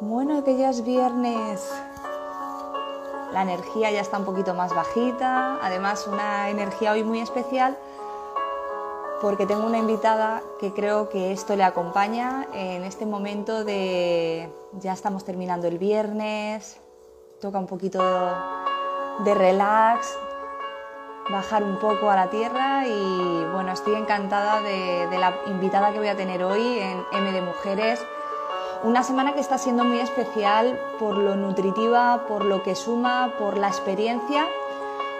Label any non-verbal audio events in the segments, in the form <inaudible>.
Bueno, que ya es viernes. La energía ya está un poquito más bajita. Además, una energía hoy muy especial porque tengo una invitada que creo que esto le acompaña en este momento de ya estamos terminando el viernes, toca un poquito de relax, bajar un poco a la tierra y bueno, estoy encantada de, de la invitada que voy a tener hoy en M de Mujeres una semana que está siendo muy especial por lo nutritiva, por lo que suma, por la experiencia.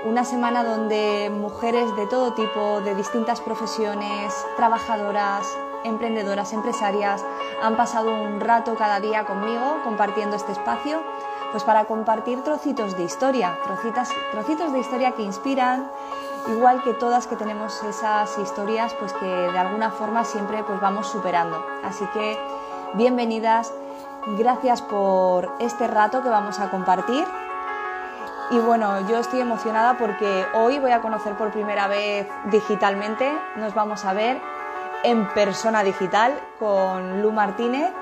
Una semana donde mujeres de todo tipo, de distintas profesiones, trabajadoras, emprendedoras, empresarias, han pasado un rato cada día conmigo compartiendo este espacio, pues para compartir trocitos de historia, trocitos, trocitos de historia que inspiran, igual que todas que tenemos esas historias, pues que de alguna forma siempre pues vamos superando. Así que bienvenidas, gracias por este rato que vamos a compartir. Y bueno, yo estoy emocionada porque hoy voy a conocer por primera vez digitalmente, nos vamos a ver en persona digital con Lu Martínez,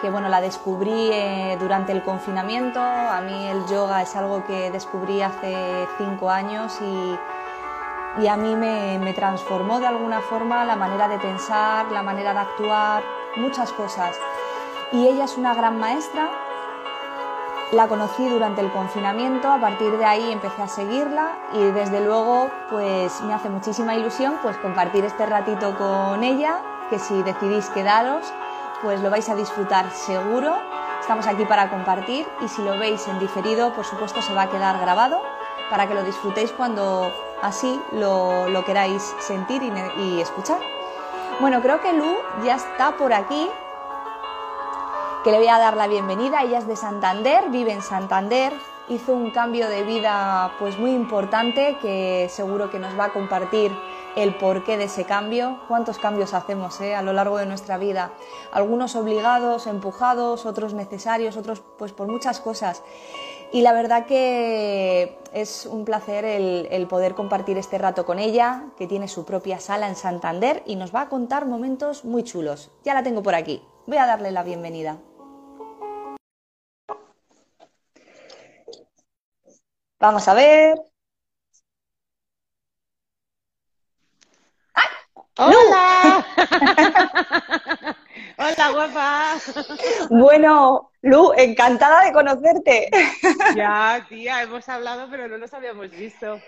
que bueno, la descubrí eh, durante el confinamiento, a mí el yoga es algo que descubrí hace cinco años y, y a mí me, me transformó de alguna forma la manera de pensar, la manera de actuar, muchas cosas. Y ella es una gran maestra. La conocí durante el confinamiento, a partir de ahí empecé a seguirla y desde luego pues me hace muchísima ilusión pues compartir este ratito con ella, que si decidís quedaros pues lo vais a disfrutar seguro. Estamos aquí para compartir y si lo veis en diferido por supuesto se va a quedar grabado para que lo disfrutéis cuando así lo, lo queráis sentir y, y escuchar. Bueno, creo que Lu ya está por aquí, que le voy a dar la bienvenida. Ella es de Santander, vive en Santander, hizo un cambio de vida pues muy importante que seguro que nos va a compartir el porqué de ese cambio, cuántos cambios hacemos eh, a lo largo de nuestra vida, algunos obligados, empujados, otros necesarios, otros pues por muchas cosas. Y la verdad que es un placer el, el, poder compartir este rato con ella, que tiene su propia sala en Santander y nos va a contar momentos muy chulos. Ya la tengo por aquí. Voy a darle la bienvenida. Vamos a ver. ¡Ay! ¡Hola! <laughs> ¡Hola, guapa! Bueno, Lu, encantada de conocerte. Ya, tía, hemos hablado, pero no nos habíamos visto.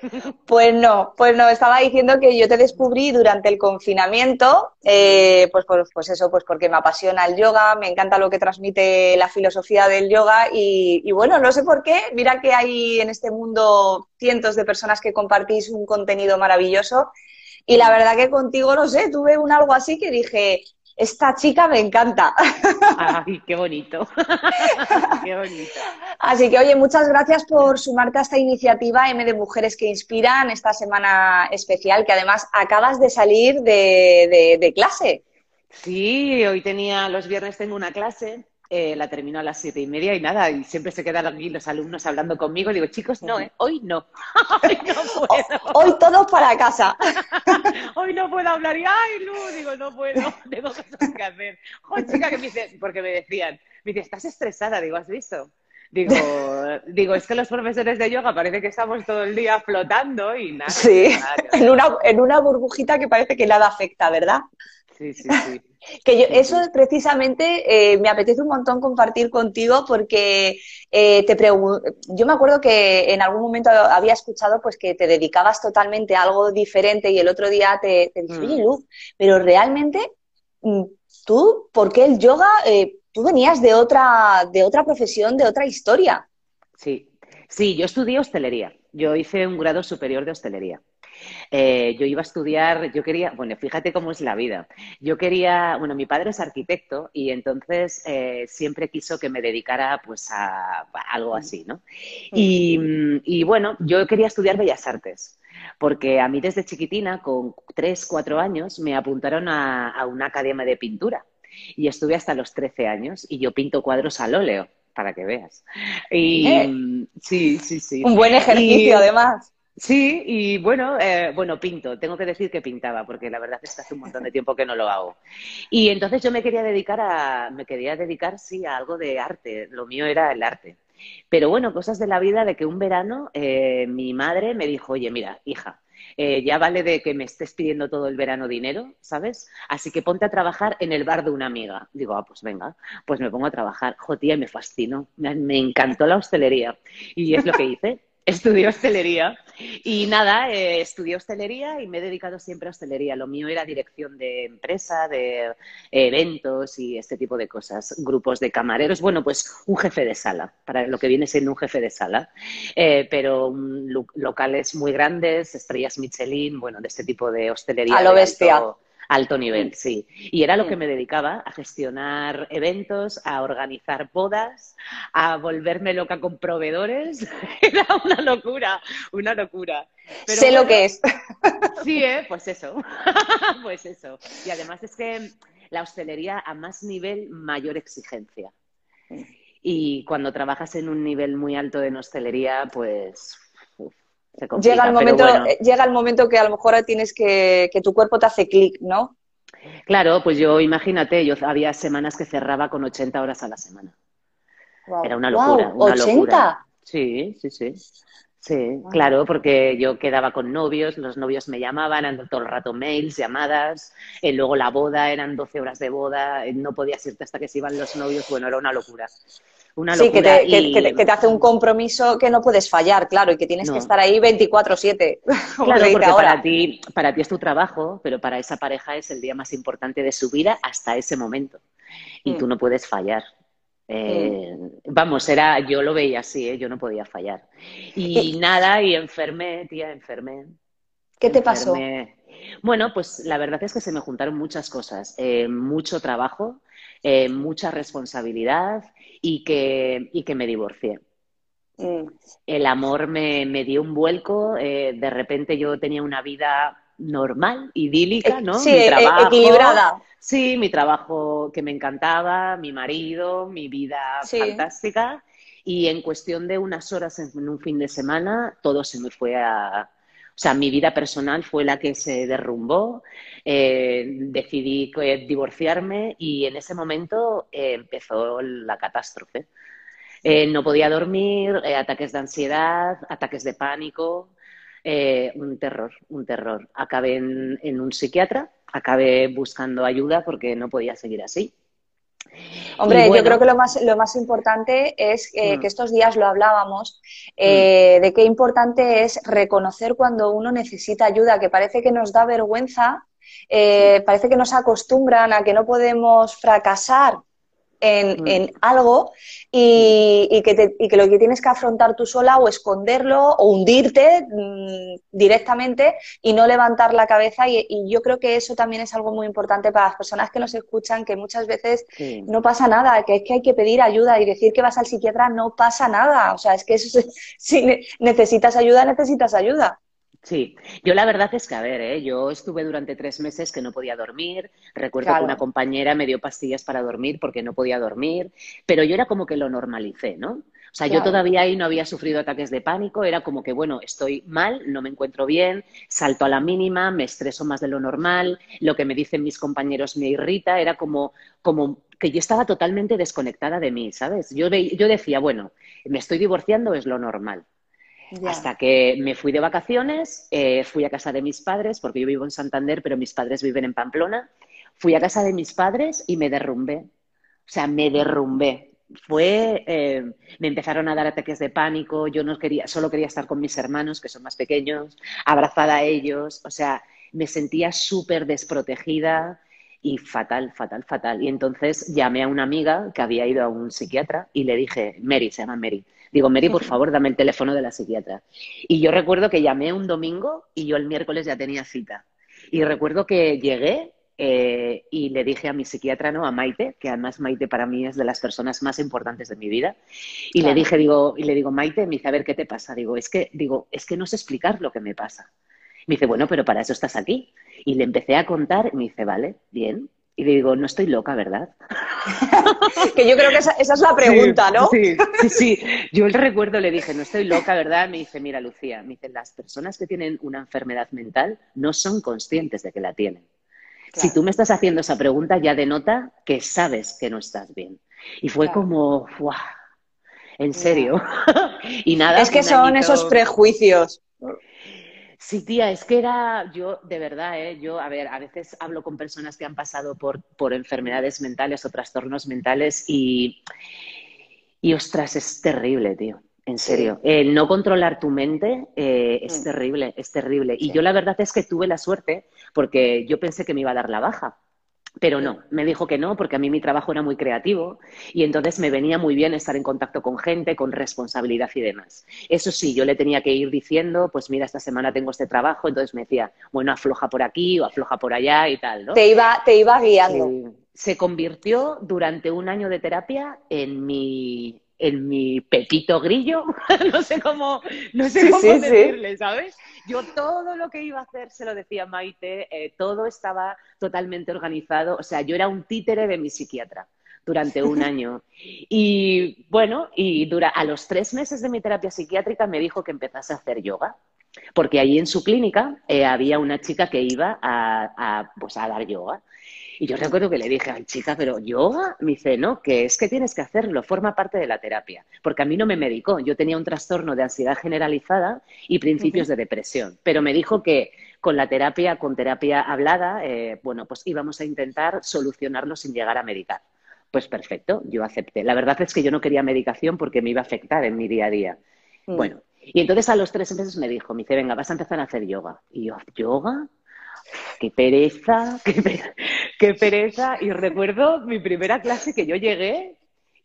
Pues no, pues no, estaba diciendo que yo te descubrí durante el confinamiento, eh, pues, pues, pues, eso, pues porque me apasiona el yoga, me encanta lo que transmite la filosofía del yoga y, y bueno, no sé por qué, mira que hay en este mundo cientos de personas que compartís un contenido maravilloso y la verdad que contigo, no sé, tuve un algo así que dije, esta chica me encanta. Ay, qué bonito. <laughs> qué bonito. Así que, oye, muchas gracias por sumarte a esta iniciativa M de Mujeres que Inspiran, esta semana especial, que además acabas de salir de, de, de clase. Sí, hoy tenía, los viernes tengo una clase eh, la termino a las siete y media y nada, y siempre se quedan aquí los alumnos hablando conmigo. Y digo, chicos, no, ¿eh? hoy no. <laughs> hoy no puedo. <laughs> Hoy todos para casa. <laughs> hoy no puedo hablar. Y, ay, Lu, digo, no puedo, tengo cosas que hacer. Joder, chica, que me dice, porque me decían, me dice, estás estresada, digo, ¿has visto? Digo, digo, es que los profesores de yoga parece que estamos todo el día flotando y nada. Sí, nada, en, una, en una burbujita que parece que nada afecta, ¿verdad? Sí, sí, sí. <laughs> Que yo, eso precisamente eh, me apetece un montón compartir contigo porque eh, te yo me acuerdo que en algún momento había escuchado pues que te dedicabas totalmente a algo diferente y el otro día te, te dije, oye Luz, pero realmente mm, tú, ¿por qué el yoga? Eh, tú venías de otra, de otra profesión, de otra historia. Sí, sí, yo estudié hostelería. Yo hice un grado superior de hostelería. Eh, yo iba a estudiar, yo quería, bueno, fíjate cómo es la vida. Yo quería, bueno, mi padre es arquitecto y entonces eh, siempre quiso que me dedicara pues a, a algo así, ¿no? Y, y, bueno, yo quería estudiar Bellas Artes. Porque a mí desde chiquitina, con tres, cuatro años, me apuntaron a, a una academia de pintura. Y estuve hasta los 13 años y yo pinto cuadros al óleo, para que veas. Y ¿Eh? sí, sí, sí. Un buen ejercicio, y, además. Sí, y bueno, eh, bueno, pinto. Tengo que decir que pintaba, porque la verdad es que hace un montón de tiempo que no lo hago. Y entonces yo me quería dedicar a, me quería dedicar, sí, a algo de arte. Lo mío era el arte. Pero bueno, cosas de la vida de que un verano eh, mi madre me dijo, oye, mira, hija, eh, ya vale de que me estés pidiendo todo el verano dinero, ¿sabes? Así que ponte a trabajar en el bar de una amiga. Digo, ah, pues venga, pues me pongo a trabajar. Jotía, me fascinó, me encantó la hostelería. Y es lo que hice. <laughs> Estudié hostelería y nada, eh, estudié hostelería y me he dedicado siempre a hostelería. Lo mío era dirección de empresa, de eventos y este tipo de cosas, grupos de camareros. Bueno, pues un jefe de sala, para lo que viene siendo un jefe de sala, eh, pero locales muy grandes, estrellas Michelin, bueno, de este tipo de hostelería. A lo bestia. Alto nivel, mm. sí. Y era lo que me dedicaba, a gestionar eventos, a organizar bodas, a volverme loca con proveedores. <laughs> Era una locura, una locura. sé lo que es. Sí, ¿eh? pues eso, <laughs> pues eso. Y además es que la hostelería a más nivel, mayor exigencia. Y cuando trabajas en un nivel muy alto de hostelería, pues llega, el momento, llega el momento que a lo mejor tienes que, que tu cuerpo te hace clic, ¿no? Claro, pues yo imagínate, yo había semanas que cerraba con 80 horas a la semana. Era una locura. Una ¿80? Sí, sí, sí. Sí, claro, porque yo quedaba con novios, los novios me llamaban, eran todo el rato mails, llamadas, y eh, luego la boda, eran 12 horas de boda, eh, no podías irte hasta que se iban los novios, bueno, era una locura. Una sí, que te, hace un compromiso que no puedes fallar, claro, y que tienes que estar ahí 24-7. <laughs> Claro, porque para ti, para ti es tu trabajo, pero para esa pareja es el día más importante de su vida hasta ese momento. Y mm. tú no puedes fallar. Eh, vamos, era, yo lo veía así, ¿eh? yo no podía fallar. Y nada, y enfermé, tía, enfermé. ¿Qué te pasó? Bueno, pues la verdad es que se me juntaron muchas cosas. Eh, mucho trabajo, mucha responsabilidad y que, y que me divorcié. Mm. El amor me, me, dio un vuelco, de repente yo tenía una vida normal, idílica, ¿no? Sí, e-, equilibrada. Sí, mi trabajo que me encantaba, mi marido, mi vida fantástica. Y en cuestión de unas horas en un fin de semana, todo se me fue a... O sea, mi vida personal fue la que se derrumbó. Eh, decidí eh, divorciarme y en ese momento eh, empezó la catástrofe. no podía dormir, ataques de ansiedad, ataques de pánico, un terror, un terror. Acabé en un psiquiatra acabé buscando ayuda porque no podía seguir así. Hombre, yo creo que lo más, lo más importante es eh, mm. que estos días lo hablábamos, eh, mm. de qué importante es reconocer cuando uno necesita ayuda, que parece que nos da vergüenza, eh, parece que nos acostumbran a que no podemos fracasar Mm. en, algo y, que lo que tienes que afrontar tú sola o esconderlo o hundirte mm, directamente y no levantar la cabeza. Y, yo creo que eso también es algo muy importante para las personas que nos escuchan, que muchas veces no pasa nada, que es que hay que pedir ayuda y decir que vas al psiquiatra no pasa nada. O sea, es que eso, <laughs> si necesitas ayuda, necesitas ayuda. Sí, yo la verdad es que, a ver, ¿eh? yo estuve durante tres meses que no podía dormir. Recuerdo que una compañera me dio pastillas para dormir porque no podía dormir, pero yo era como que lo normalicé, ¿no? O sea, yo todavía ahí no había sufrido ataques de pánico, era como que, bueno, estoy mal, no me encuentro bien, salto a la mínima, me estreso más de lo normal, lo que me dicen mis compañeros me irrita, era como, como que yo estaba totalmente desconectada de mí, ¿sabes? Yo, yo decía, bueno, me estoy divorciando, es lo normal. Hasta que me fui de vacaciones, eh, fui a casa de mis padres, porque yo vivo en Santander, pero mis padres viven en Pamplona. Fui a casa de mis padres y me derrumbé. O sea, me derrumbé. Fue, eh, me empezaron a dar ataques de pánico, yo no quería, solo quería estar con mis hermanos, que son más pequeños, abrazada a ellos, o sea, me sentía súper desprotegida y fatal, fatal, fatal. Y entonces llamé a una amiga que había ido a un psiquiatra y le dije, Mary, se llama Mary, Digo, Mary, por favor, dame el teléfono de la psiquiatra. Y yo recuerdo que llamé un domingo y yo el miércoles ya tenía cita. Y recuerdo que llegué eh, y le dije a mi psiquiatra, ¿no? A Maite, que además Maite para mí es de las personas más importantes de mi vida. Y le dije, digo, y le digo, Maite, me dice, a ver, ¿qué te pasa? Digo, es que, digo, es que no sé explicar lo que me pasa. Me dice, bueno, pero para eso estás aquí. Y le empecé a contar y me dice, vale, bien. Y le digo, no estoy loca, ¿verdad? <laughs> que yo creo que esa, es la pregunta, ¿no? Sí, sí, sí. Yo el recuerdo le dije, no estoy loca, ¿verdad? Me dice, mira, Lucía, me dice, las personas que tienen una enfermedad mental no son conscientes de que la tienen. Si tú me estás haciendo esa pregunta, ya denota que sabes que no estás bien. Y fue como, ¡guau! En serio. <laughs> y nada. Es que son esos prejuicios. Sí, tía, es que era yo, de verdad, ¿eh? yo, a ver, a veces hablo con personas que han pasado por, por enfermedades mentales o trastornos mentales y, y, ostras, es terrible, tío. En serio, el no controlar tu mente eh, es mm. terrible, es terrible. Y yo la verdad es que tuve la suerte porque yo pensé que me iba a dar la baja. Pero no, me dijo que no, porque a mí mi trabajo era muy creativo y entonces me venía muy bien estar en contacto con gente, con responsabilidad y demás. Eso sí, yo le tenía que ir diciendo, pues mira, esta semana tengo este trabajo, entonces me decía, bueno, afloja por aquí o afloja por allá y tal, ¿no? Te iba, te iba guiando. Se convirtió durante un año de terapia en mi, en mi pepito grillo, <laughs> no sé cómo, no sé cómo decirle, ¿sabes? Yo todo lo que iba a hacer se lo decía Maite, eh, todo estaba totalmente organizado, o sea, yo era un títere de mi psiquiatra durante un <laughs> año. Y bueno, y dura, a los tres meses de mi terapia psiquiátrica me dijo que empezase a hacer yoga, porque allí en su clínica eh, había una chica que iba a, pues, a dar yoga. Y yo recuerdo que le dije, ay chica, pero yoga, me dice, no, que es que tienes que hacerlo, forma parte de la terapia. Porque a mí no me medicó, yo tenía un trastorno de ansiedad generalizada y principios de depresión. Pero me dijo que con la terapia, con terapia hablada, eh, bueno, pues íbamos a intentar solucionarlo sin llegar a medicar. Pues perfecto, yo acepté. La verdad es que yo no quería medicación porque me iba a afectar en mi día a día. Mm. Bueno, y entonces a los tres meses me dijo, me dice, venga, vas a empezar a hacer yoga. Y yo, ¿yoga? qué pereza, qué, pereza. Y recuerdo mi primera clase que yo llegué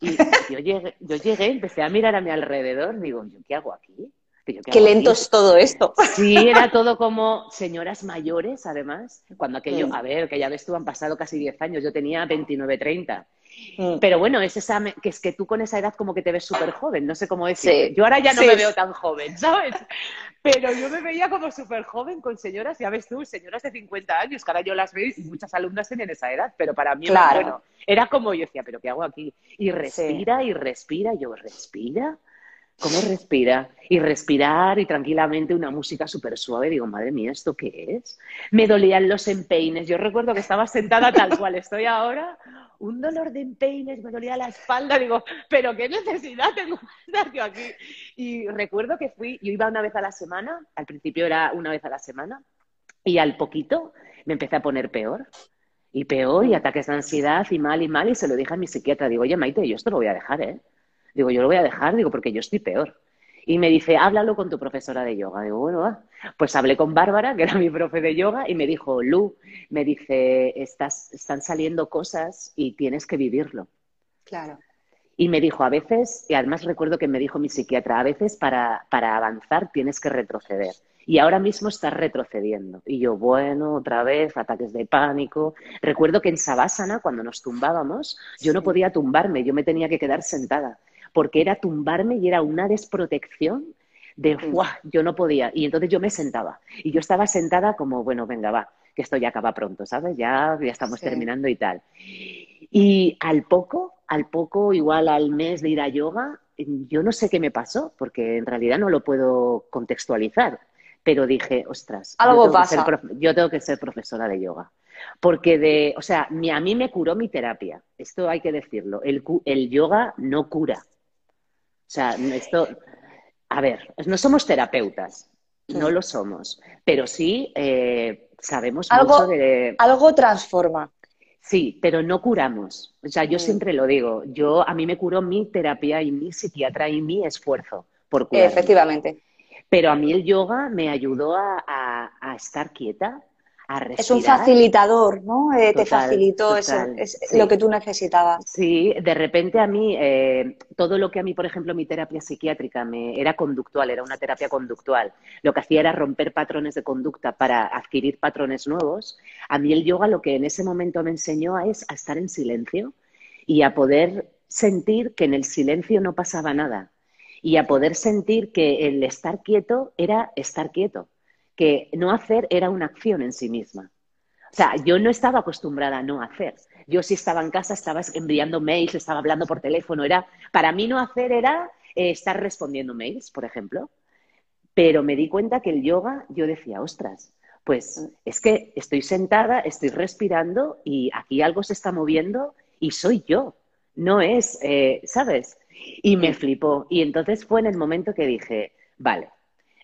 y yo llegué, yo llegué, empecé a mirar a mi alrededor, digo, ¿yo qué hago aquí? qué, lento es todo esto. Sí, era todo como señoras mayores, además, cuando aquello, mm. a ver, que ya ves tú, han pasado casi 10 años, yo tenía 29, 30. Mm. Pero bueno, es esa, que es que tú con esa edad como que te ves súper joven, no sé cómo decir. Yo ahora ya no me veo tan joven, ¿sabes? Pero yo me veía como súper joven con señoras, ya ves tú, señoras de 50 años, que ahora yo las veo y muchas alumnas tienen esa edad, pero para mí, bueno, era como yo decía, pero ¿qué hago aquí? Y respira y respira, y yo, ¿respira? ¿Cómo respira? Y respirar y tranquilamente una música súper suave. Digo, madre mía, ¿esto qué es? Me dolían los empeines. Yo recuerdo que estaba sentada tal cual estoy ahora, un dolor de empeines, me dolía la espalda. Digo, ¿pero qué necesidad tengo yo aquí? Y recuerdo que fui, yo iba una vez a la semana, al principio era una vez a la semana, y al poquito me empecé a poner peor. Y peor, y ataques de ansiedad, y mal, y mal, y se lo dije a mi psiquiatra. Digo, oye, Maite, yo esto lo voy a dejar, ¿eh? Digo, yo lo voy a dejar, digo, porque yo estoy peor. Y me dice, háblalo con tu profesora de yoga. Digo, bueno, va. Pues hablé con Bárbara, que era mi profe de yoga, y me dijo, Lu, me dice, estás, están saliendo cosas y tienes que vivirlo. Claro. Y me dijo, a veces, y además recuerdo que me dijo mi psiquiatra, a veces para, para avanzar tienes que retroceder. Y ahora mismo estás retrocediendo. Y yo, bueno, otra vez, ataques de pánico. Recuerdo que en Savasana, cuando nos tumbábamos, yo no podía tumbarme, yo me tenía que quedar sentada porque era tumbarme y era una desprotección de, ¡guau! Yo no podía. Y entonces yo me sentaba. Y yo estaba sentada como, bueno, venga, va, que esto ya acaba pronto, ¿sabes? Ya, ya estamos terminando y tal. Y al poco, al poco, igual al mes de ir a yoga, yo no sé qué me pasó, porque en realidad no lo puedo contextualizar, pero dije, ostras, algo pasa. yo tengo que ser profesora de yoga. Porque de, o sea, a mí me curó mi terapia, esto hay que decirlo, el, el yoga no cura, sea, esto, a ver, no somos terapeutas, no lo somos, pero sí eh, sabemos algo, mucho de... Algo transforma. Sí, pero no curamos. O sea, yo mm. siempre lo digo, yo a mí me curó mi terapia y mi psiquiatra y mi esfuerzo por curar. Efectivamente. Pero a mí el yoga me ayudó a estar quieta, es un facilitador, ¿no? Eh, te facilitó es lo que tú necesitabas. Sí, de repente a mí, eh, todo lo que a mí, por ejemplo, mi terapia psiquiátrica me era conductual, era una terapia conductual. Lo que hacía era romper patrones de conducta para adquirir patrones nuevos. A mí el yoga lo que en ese momento me enseñó es a estar en silencio y a poder sentir que en el silencio no pasaba nada y a poder sentir que el estar quieto era estar quieto que no hacer era una acción en sí misma. O sea, yo no estaba acostumbrada a no hacer. Yo si estaba en casa, estaba enviando mails, estaba hablando por teléfono. Era, para mí no hacer era eh, estar respondiendo mails, por ejemplo. Pero me di cuenta que el yoga, yo decía, ostras, pues es que estoy sentada, estoy respirando y aquí algo se está moviendo y soy yo. No es, eh, ¿sabes? Y me flipó. Y entonces fue en el momento que dije, vale,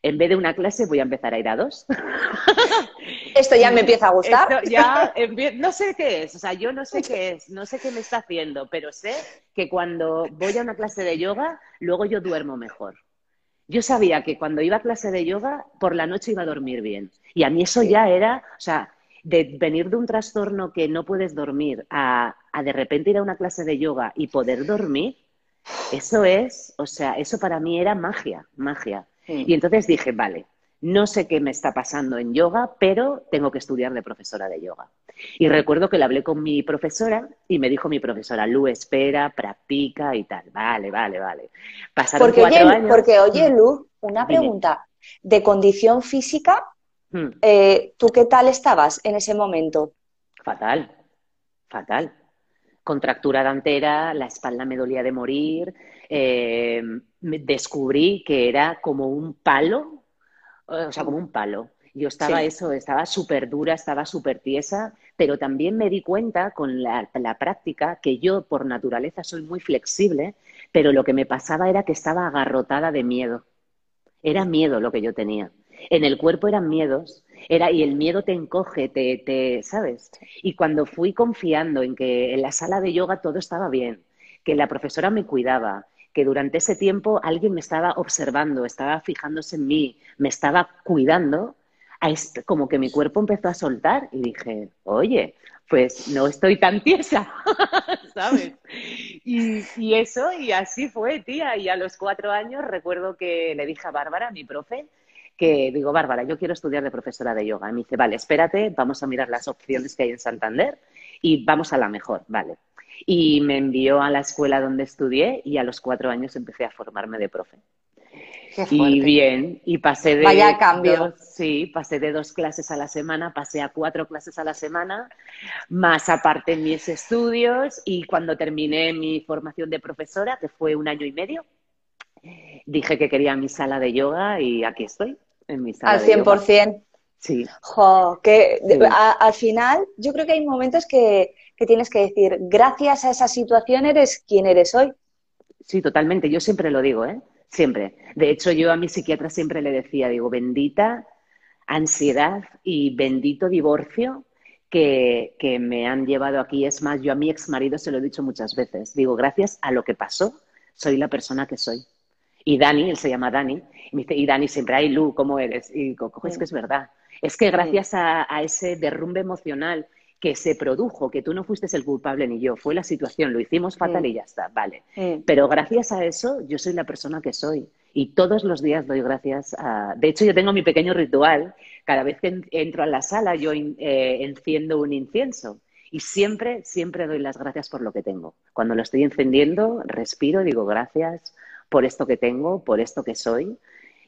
en vez de una clase voy a empezar a ir a dos. <laughs> Esto ya me empieza a gustar. ya, no sé qué es, o sea, yo no sé qué es, no sé qué me está haciendo, pero sé que cuando voy a una clase de yoga, luego yo duermo mejor. Yo sabía que cuando iba a clase de yoga, por la noche iba a dormir bien. Y a mí eso ya era, o sea, de venir de un trastorno que no puedes dormir a, a de repente ir a una clase de yoga y poder dormir, eso es, o sea, eso para mí era magia, magia. Y entonces dije, vale, no sé qué me está pasando en yoga, pero tengo que estudiar de profesora de yoga. Y recuerdo que le hablé con mi profesora y me dijo mi profesora, Lu, espera, practica y tal. Vale, vale, vale. Pasaron porque, cuatro oye, años. Porque, oye, mm. Lu, una pregunta. De condición física, mm. eh, ¿tú qué tal estabas en ese momento? Fatal, fatal. Contractura dantera, la espalda me dolía de morir, eh, descubrí que era como un palo, o sea, como un palo. Yo estaba eso, estaba súper dura, estaba súper tiesa, pero también me di cuenta con la, práctica que yo por naturaleza soy muy flexible, pero lo que me pasaba era que estaba agarrotada de miedo. Era miedo lo que yo tenía. En el cuerpo eran miedos, era, y el miedo te encoge, te, te, ¿sabes? Y cuando fui confiando en que en la sala de yoga todo estaba bien, que la profesora me cuidaba, que durante ese tiempo alguien me estaba observando, estaba fijándose en mí, me estaba cuidando, como que mi cuerpo empezó a soltar y dije, oye, pues no estoy tan tiesa, <laughs> ¿sabes? Y, eso, y así fue, tía. Y a los cuatro años recuerdo que le dije a Bárbara, mi profe, que digo, Bárbara, yo quiero estudiar de profesora de yoga. Y me dice, vale, espérate, vamos a mirar las opciones que hay en Santander y vamos a la mejor, vale. Y me envió a la escuela donde estudié y a los cuatro años empecé a formarme de profe. y bien, y pasé de Vaya cambio. sí, pasé de dos clases a la semana, pasé a cuatro clases a la semana, más aparte mis estudios y cuando terminé mi formación de profesora, que fue un año y medio, dije que quería mi sala de yoga y aquí estoy, en mi sala Al 100%. Sí. Jo, que al final yo creo que hay momentos que, que tienes que decir, gracias a esa situación eres quien eres hoy. Sí, totalmente. Yo siempre lo digo, ¿eh? Siempre. De hecho, yo a mi psiquiatra siempre le decía, digo, bendita ansiedad y bendito divorcio que, que, me han llevado aquí. Es más, yo a mi ex marido se lo he dicho muchas veces. Digo, gracias a lo que pasó, soy la persona que soy. Y Dani, él se llama Dani, y me dice, y Dani siempre, ay Lu, ¿cómo eres? Y digo, es que es verdad. Es que gracias a, ese derrumbe emocional que se produjo, que tú no fuiste el culpable ni yo, fue la situación, lo hicimos fatal y ya está, vale. Pero gracias a eso yo soy la persona que soy y todos los días doy gracias a... De hecho, yo tengo mi pequeño ritual, cada vez que entro a la sala yo eh, enciendo un incienso y siempre, siempre doy las gracias por lo que tengo. Cuando lo estoy encendiendo, respiro digo gracias por esto que tengo, por esto que soy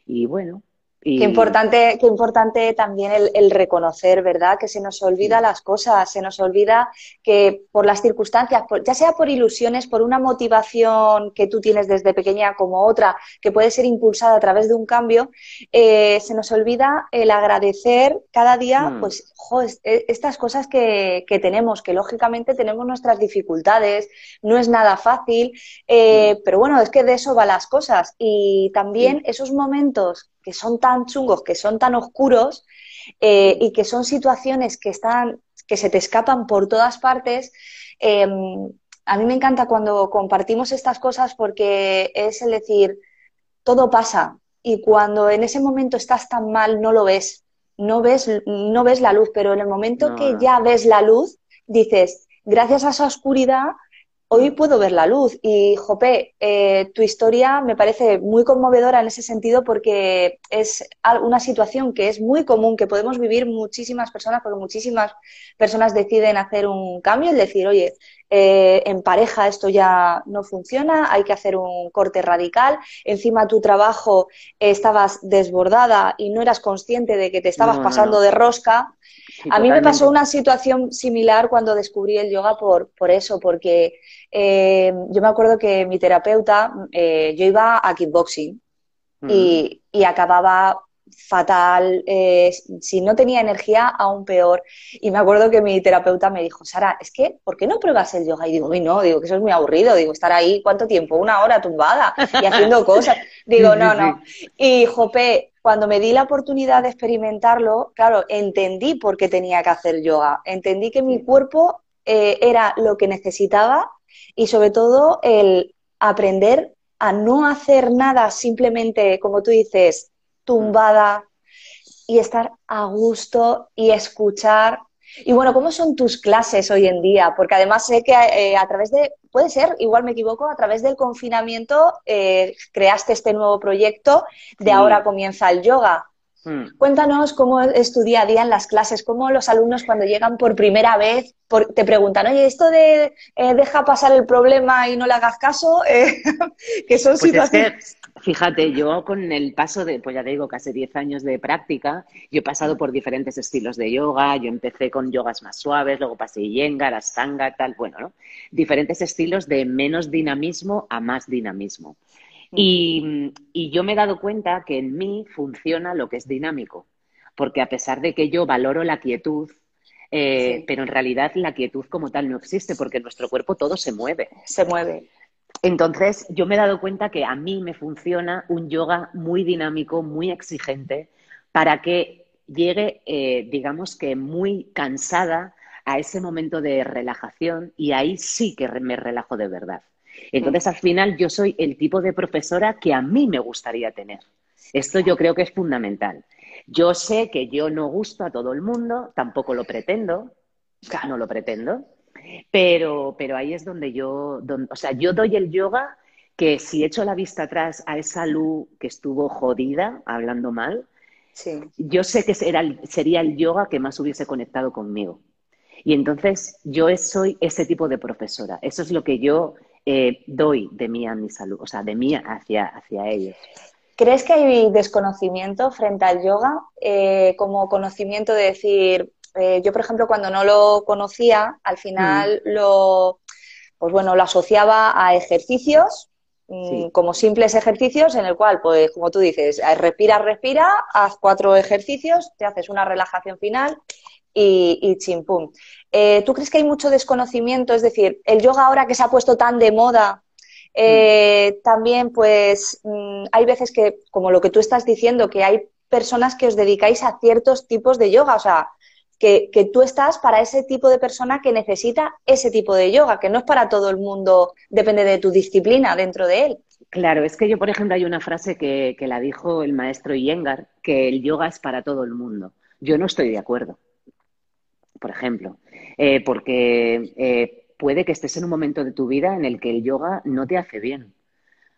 y bueno, Qué, importante, qué importante también el, reconocer, ¿verdad? Que se nos olvida las cosas, se nos olvida que por las circunstancias, ya sea por ilusiones, por una motivación que tú tienes desde pequeña como otra, que puede ser impulsada a través de un cambio, eh, se nos olvida el agradecer cada día, mm. pues, e, estas cosas que, tenemos, que lógicamente tenemos nuestras dificultades, no es nada fácil, eh, mm. pero bueno, es que de eso van las cosas. Y también esos momentos que son tan chungos, que son tan oscuros eh, y que son situaciones que están, que se te escapan por todas partes. Em, a mí me encanta cuando compartimos estas cosas porque es el decir, todo pasa y cuando en ese momento estás tan mal no lo ves, no ves, no ves la luz, pero en el momento que ya ves la luz, dices, gracias a esa oscuridad hoy puedo ver la luz. Y, Jope, eh, tu historia me parece muy conmovedora en ese sentido porque es una situación que es muy común, que podemos vivir muchísimas personas, porque muchísimas personas deciden hacer un cambio, y decir, oye, eh, en pareja esto ya no funciona, hay que hacer un corte radical, encima tu trabajo estabas desbordada y no eras consciente de que te estabas pasando de rosca. A mí me pasó una situación similar cuando descubrí el yoga por, por eso, porque eh, yo me acuerdo que mi terapeuta, eh, yo iba a kickboxing y, y acababa fatal, eh, si no tenía energía, aún peor. Y me acuerdo que mi terapeuta me dijo, Sara, es que, ¿por qué no pruebas el yoga? Y digo, uy, no, digo que eso es muy aburrido, digo, estar ahí, ¿cuánto tiempo? Una hora tumbada y haciendo <laughs> cosas. Digo, no, no. Y, Jope, cuando me di la oportunidad de experimentarlo, claro, entendí por qué tenía que hacer yoga. Entendí que mi cuerpo eh, era lo que necesitaba y sobre todo el aprender a no hacer nada simplemente, como tú dices, tumbada y estar a gusto y escuchar. Y bueno, ¿cómo son tus clases hoy en día? Porque además sé que eh, a través de, puede ser, igual me equivoco, a través del confinamiento eh, creaste este nuevo proyecto de ahora comienza el yoga. Hmm. Cuéntanos cómo es tu día a día en las clases, cómo los alumnos cuando llegan por primera vez te preguntan, oye, esto de eh, deja pasar el problema y no le hagas caso, <laughs> que son pues situaciones... Fíjate, yo con el paso de, pues ya te digo, casi 10 años de práctica, yo he pasado por diferentes estilos de yoga, yo empecé con yogas más suaves, luego pasé Yengar, Astanga, tal, bueno, ¿no? Diferentes estilos de menos dinamismo a más dinamismo. Y, yo me he dado cuenta que en mí funciona lo que es dinámico, porque a pesar de que yo valoro la quietud, eh, pero en realidad la quietud como tal no existe, porque en nuestro cuerpo todo se mueve. Se mueve. Entonces, yo me he dado cuenta que a mí me funciona un yoga muy dinámico, muy exigente, para que llegue, eh, digamos que muy cansada a ese momento de relajación y ahí sí que me relajo de verdad. Entonces, al final, yo soy el tipo de profesora que a mí me gustaría tener. Esto yo creo que es fundamental. Yo sé que yo no gusto a todo el mundo, tampoco lo pretendo, no lo pretendo, pero, pero ahí es donde yo, o sea, yo doy el yoga que si echo la vista atrás a esa luz que estuvo jodida, hablando mal, yo sé que sería el yoga que más hubiese conectado conmigo. Y entonces yo soy ese tipo de profesora. Eso es lo que yo eh, doy de mí a mi salud, o sea, de mí hacia, hacia ellos. ¿Crees que hay desconocimiento frente al yoga? Eh, como conocimiento de decir, eh, yo, por ejemplo, cuando no lo conocía, al final mm. lo, pues bueno, lo asociaba a ejercicios, mm, como simples ejercicios, en el cual, pues, como tú dices, eh, respira, respira, haz cuatro ejercicios, te haces una relajación final y, y chimpum. Eh, ¿Tú crees que hay mucho desconocimiento? Es decir, el yoga ahora que se ha puesto tan de moda, mm. también, pues, hay veces que, como lo que tú estás diciendo, que hay personas que os dedicáis a ciertos tipos de yoga, o sea, que, tú estás para ese tipo de persona que necesita ese tipo de yoga, que no es para todo el mundo, depende de tu disciplina dentro de él. Claro, es que yo, por ejemplo, hay una frase que, la dijo el maestro Iyengar, que el yoga es para todo el mundo. Yo no estoy de acuerdo, por ejemplo, eh, porque eh, puede que estés en un momento de tu vida en el que el yoga no te hace bien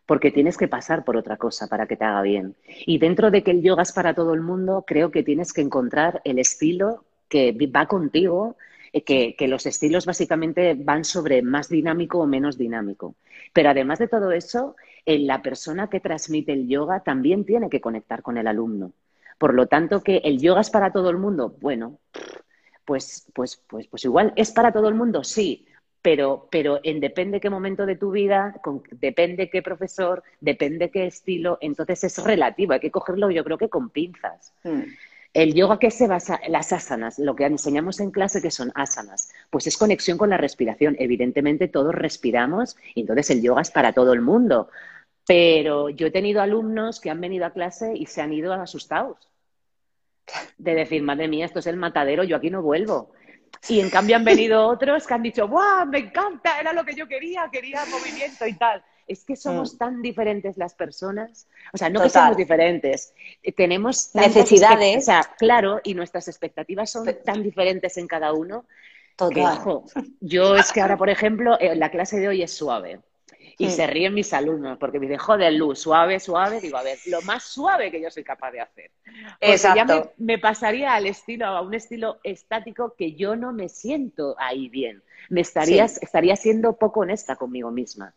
porque tienes que pasar por otra cosa para que te haga bien. Y dentro de que el yoga es para todo el mundo, creo que tienes que encontrar el estilo que va contigo, eh, que, los estilos básicamente van sobre más dinámico o menos dinámico. Pero además de todo eso, eh, la persona que transmite el yoga también tiene que conectar con el alumno. Por lo tanto, que el yoga es para todo el mundo, bueno, pues, pues, pues, pues igual es para todo el mundo, sí, pero, pero en depende qué momento de tu vida, depende qué profesor, depende qué estilo, entonces es relativo, hay que cogerlo yo creo que con pinzas. Hmm. El yoga que se basa las asanas, lo que enseñamos en clase que son asanas, pues es conexión con la respiración. Evidentemente todos respiramos y entonces el yoga es para todo el mundo. Pero yo he tenido alumnos que han venido a clase y se han ido asustados. De decir, madre mía, esto es el matadero, yo aquí no vuelvo. Y en cambio han venido otros que han dicho, ¡guau! Me encanta, era lo que yo quería, quería movimiento y tal es que somos mm. tan diferentes las personas, o sea, no que seamos diferentes, eh, tenemos necesidades, o sea, claro, y nuestras expectativas son tan diferentes en cada uno. Total. yo es que ahora, por ejemplo, eh, la clase de hoy es suave. Y se ríen mis alumnos porque me dicen, joder, Luz, suave, suave. Digo, a ver, lo más suave que yo soy capaz de hacer. Porque ya me, me, pasaría al estilo, a un estilo estático que yo no me siento ahí bien. Me estaría, estaría siendo poco honesta conmigo misma.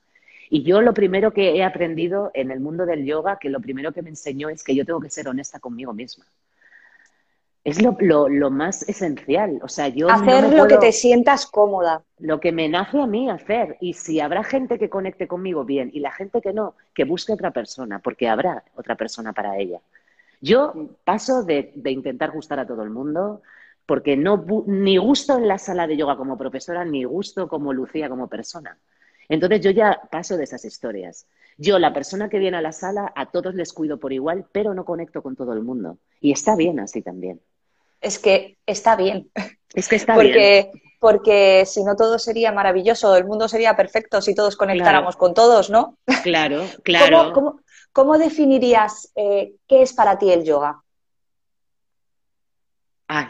Y yo lo primero que he aprendido en el mundo del yoga, que lo primero que me enseñó es que yo tengo que ser honesta conmigo misma. Es lo, lo, más esencial. O sea, yo hacer lo que te sientas cómoda. Lo que me nace a mí hacer. Y si habrá gente que conecte conmigo bien y la gente que no, que busque otra persona, porque habrá otra persona para ella. Yo paso de, de intentar gustar a todo el mundo, porque no ni gusto en la sala de yoga como profesora, ni gusto como Lucía como persona. Entonces yo ya paso de esas historias. Yo, la persona que viene a la sala, a todos les cuido por igual, pero no conecto con todo el mundo. Y está bien así también es que está bien. Es que está porque, bien. Porque si no todo sería maravilloso, el mundo sería perfecto si todos conectáramos con todos, ¿no? Claro, <laughs> claro. ¿Cómo, definirías eh, qué es para ti el yoga? Ay.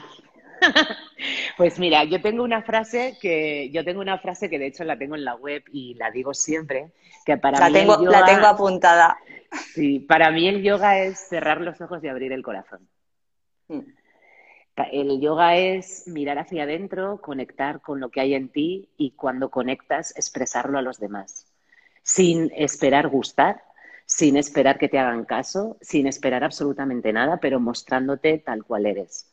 <laughs> Pues mira, yo tengo una frase que yo tengo una frase que de hecho la tengo en la web y la digo siempre, que para la mí tengo, la tengo apuntada. Sí, para mí el yoga es cerrar los ojos y abrir el corazón. Mm. El yoga es mirar hacia adentro, conectar con lo que hay en ti y cuando conectas expresarlo a los demás, sin esperar gustar, sin esperar que te hagan caso, sin esperar absolutamente nada, pero mostrándote tal cual eres.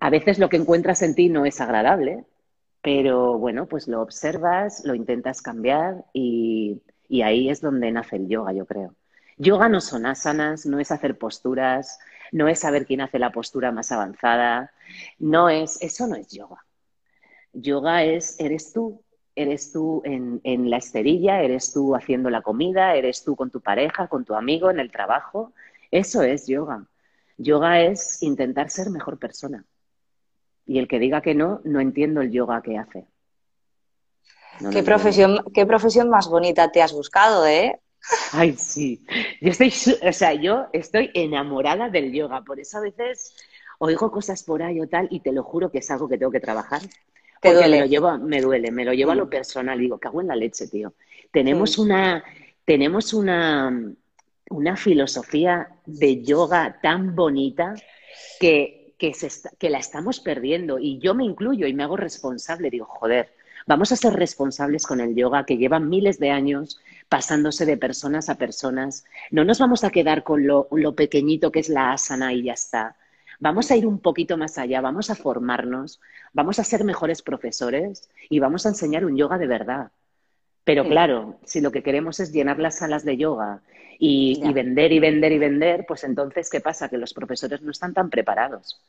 A veces lo que encuentras en ti no es agradable, pero bueno, pues lo observas, lo intentas cambiar y, ahí es donde nace el yoga, yo creo. Yoga no son asanas, no es hacer posturas, no es saber quién hace la postura más avanzada, no es, eso no es yoga. Yoga es, eres tú, eres tú en, la esterilla, eres tú haciendo la comida, eres tú con tu pareja, con tu amigo, en el trabajo. Eso es yoga. Yoga es intentar ser mejor persona. Y el que diga que no, no entiendo el yoga que hace. ¿Qué, profesión, ¿Qué profesión más bonita te has buscado, eh? Ay, sí. Yo estoy, o sea, yo estoy enamorada del yoga, por eso a veces oigo cosas por ahí o tal y te lo juro que es algo que tengo que trabajar. Porque me lo llevo, me duele, me lo llevo a lo mm. personal. Digo, cago en la leche, tío. Tenemos una, tenemos una, una filosofía de yoga tan bonita que, que, la estamos perdiendo. Y yo me incluyo y me hago responsable. Digo, joder, vamos a ser responsables con el yoga que lleva miles de años pasándose de personas a personas. No nos vamos a quedar con lo, pequeñito que es la asana y ya está. Vamos a ir un poquito más allá, vamos a formarnos, vamos a ser mejores profesores y vamos a enseñar un yoga de verdad. Pero claro, si lo que queremos es llenar las salas de yoga y, vender y vender y vender, pues entonces, ¿qué pasa? Que los profesores no están tan preparados.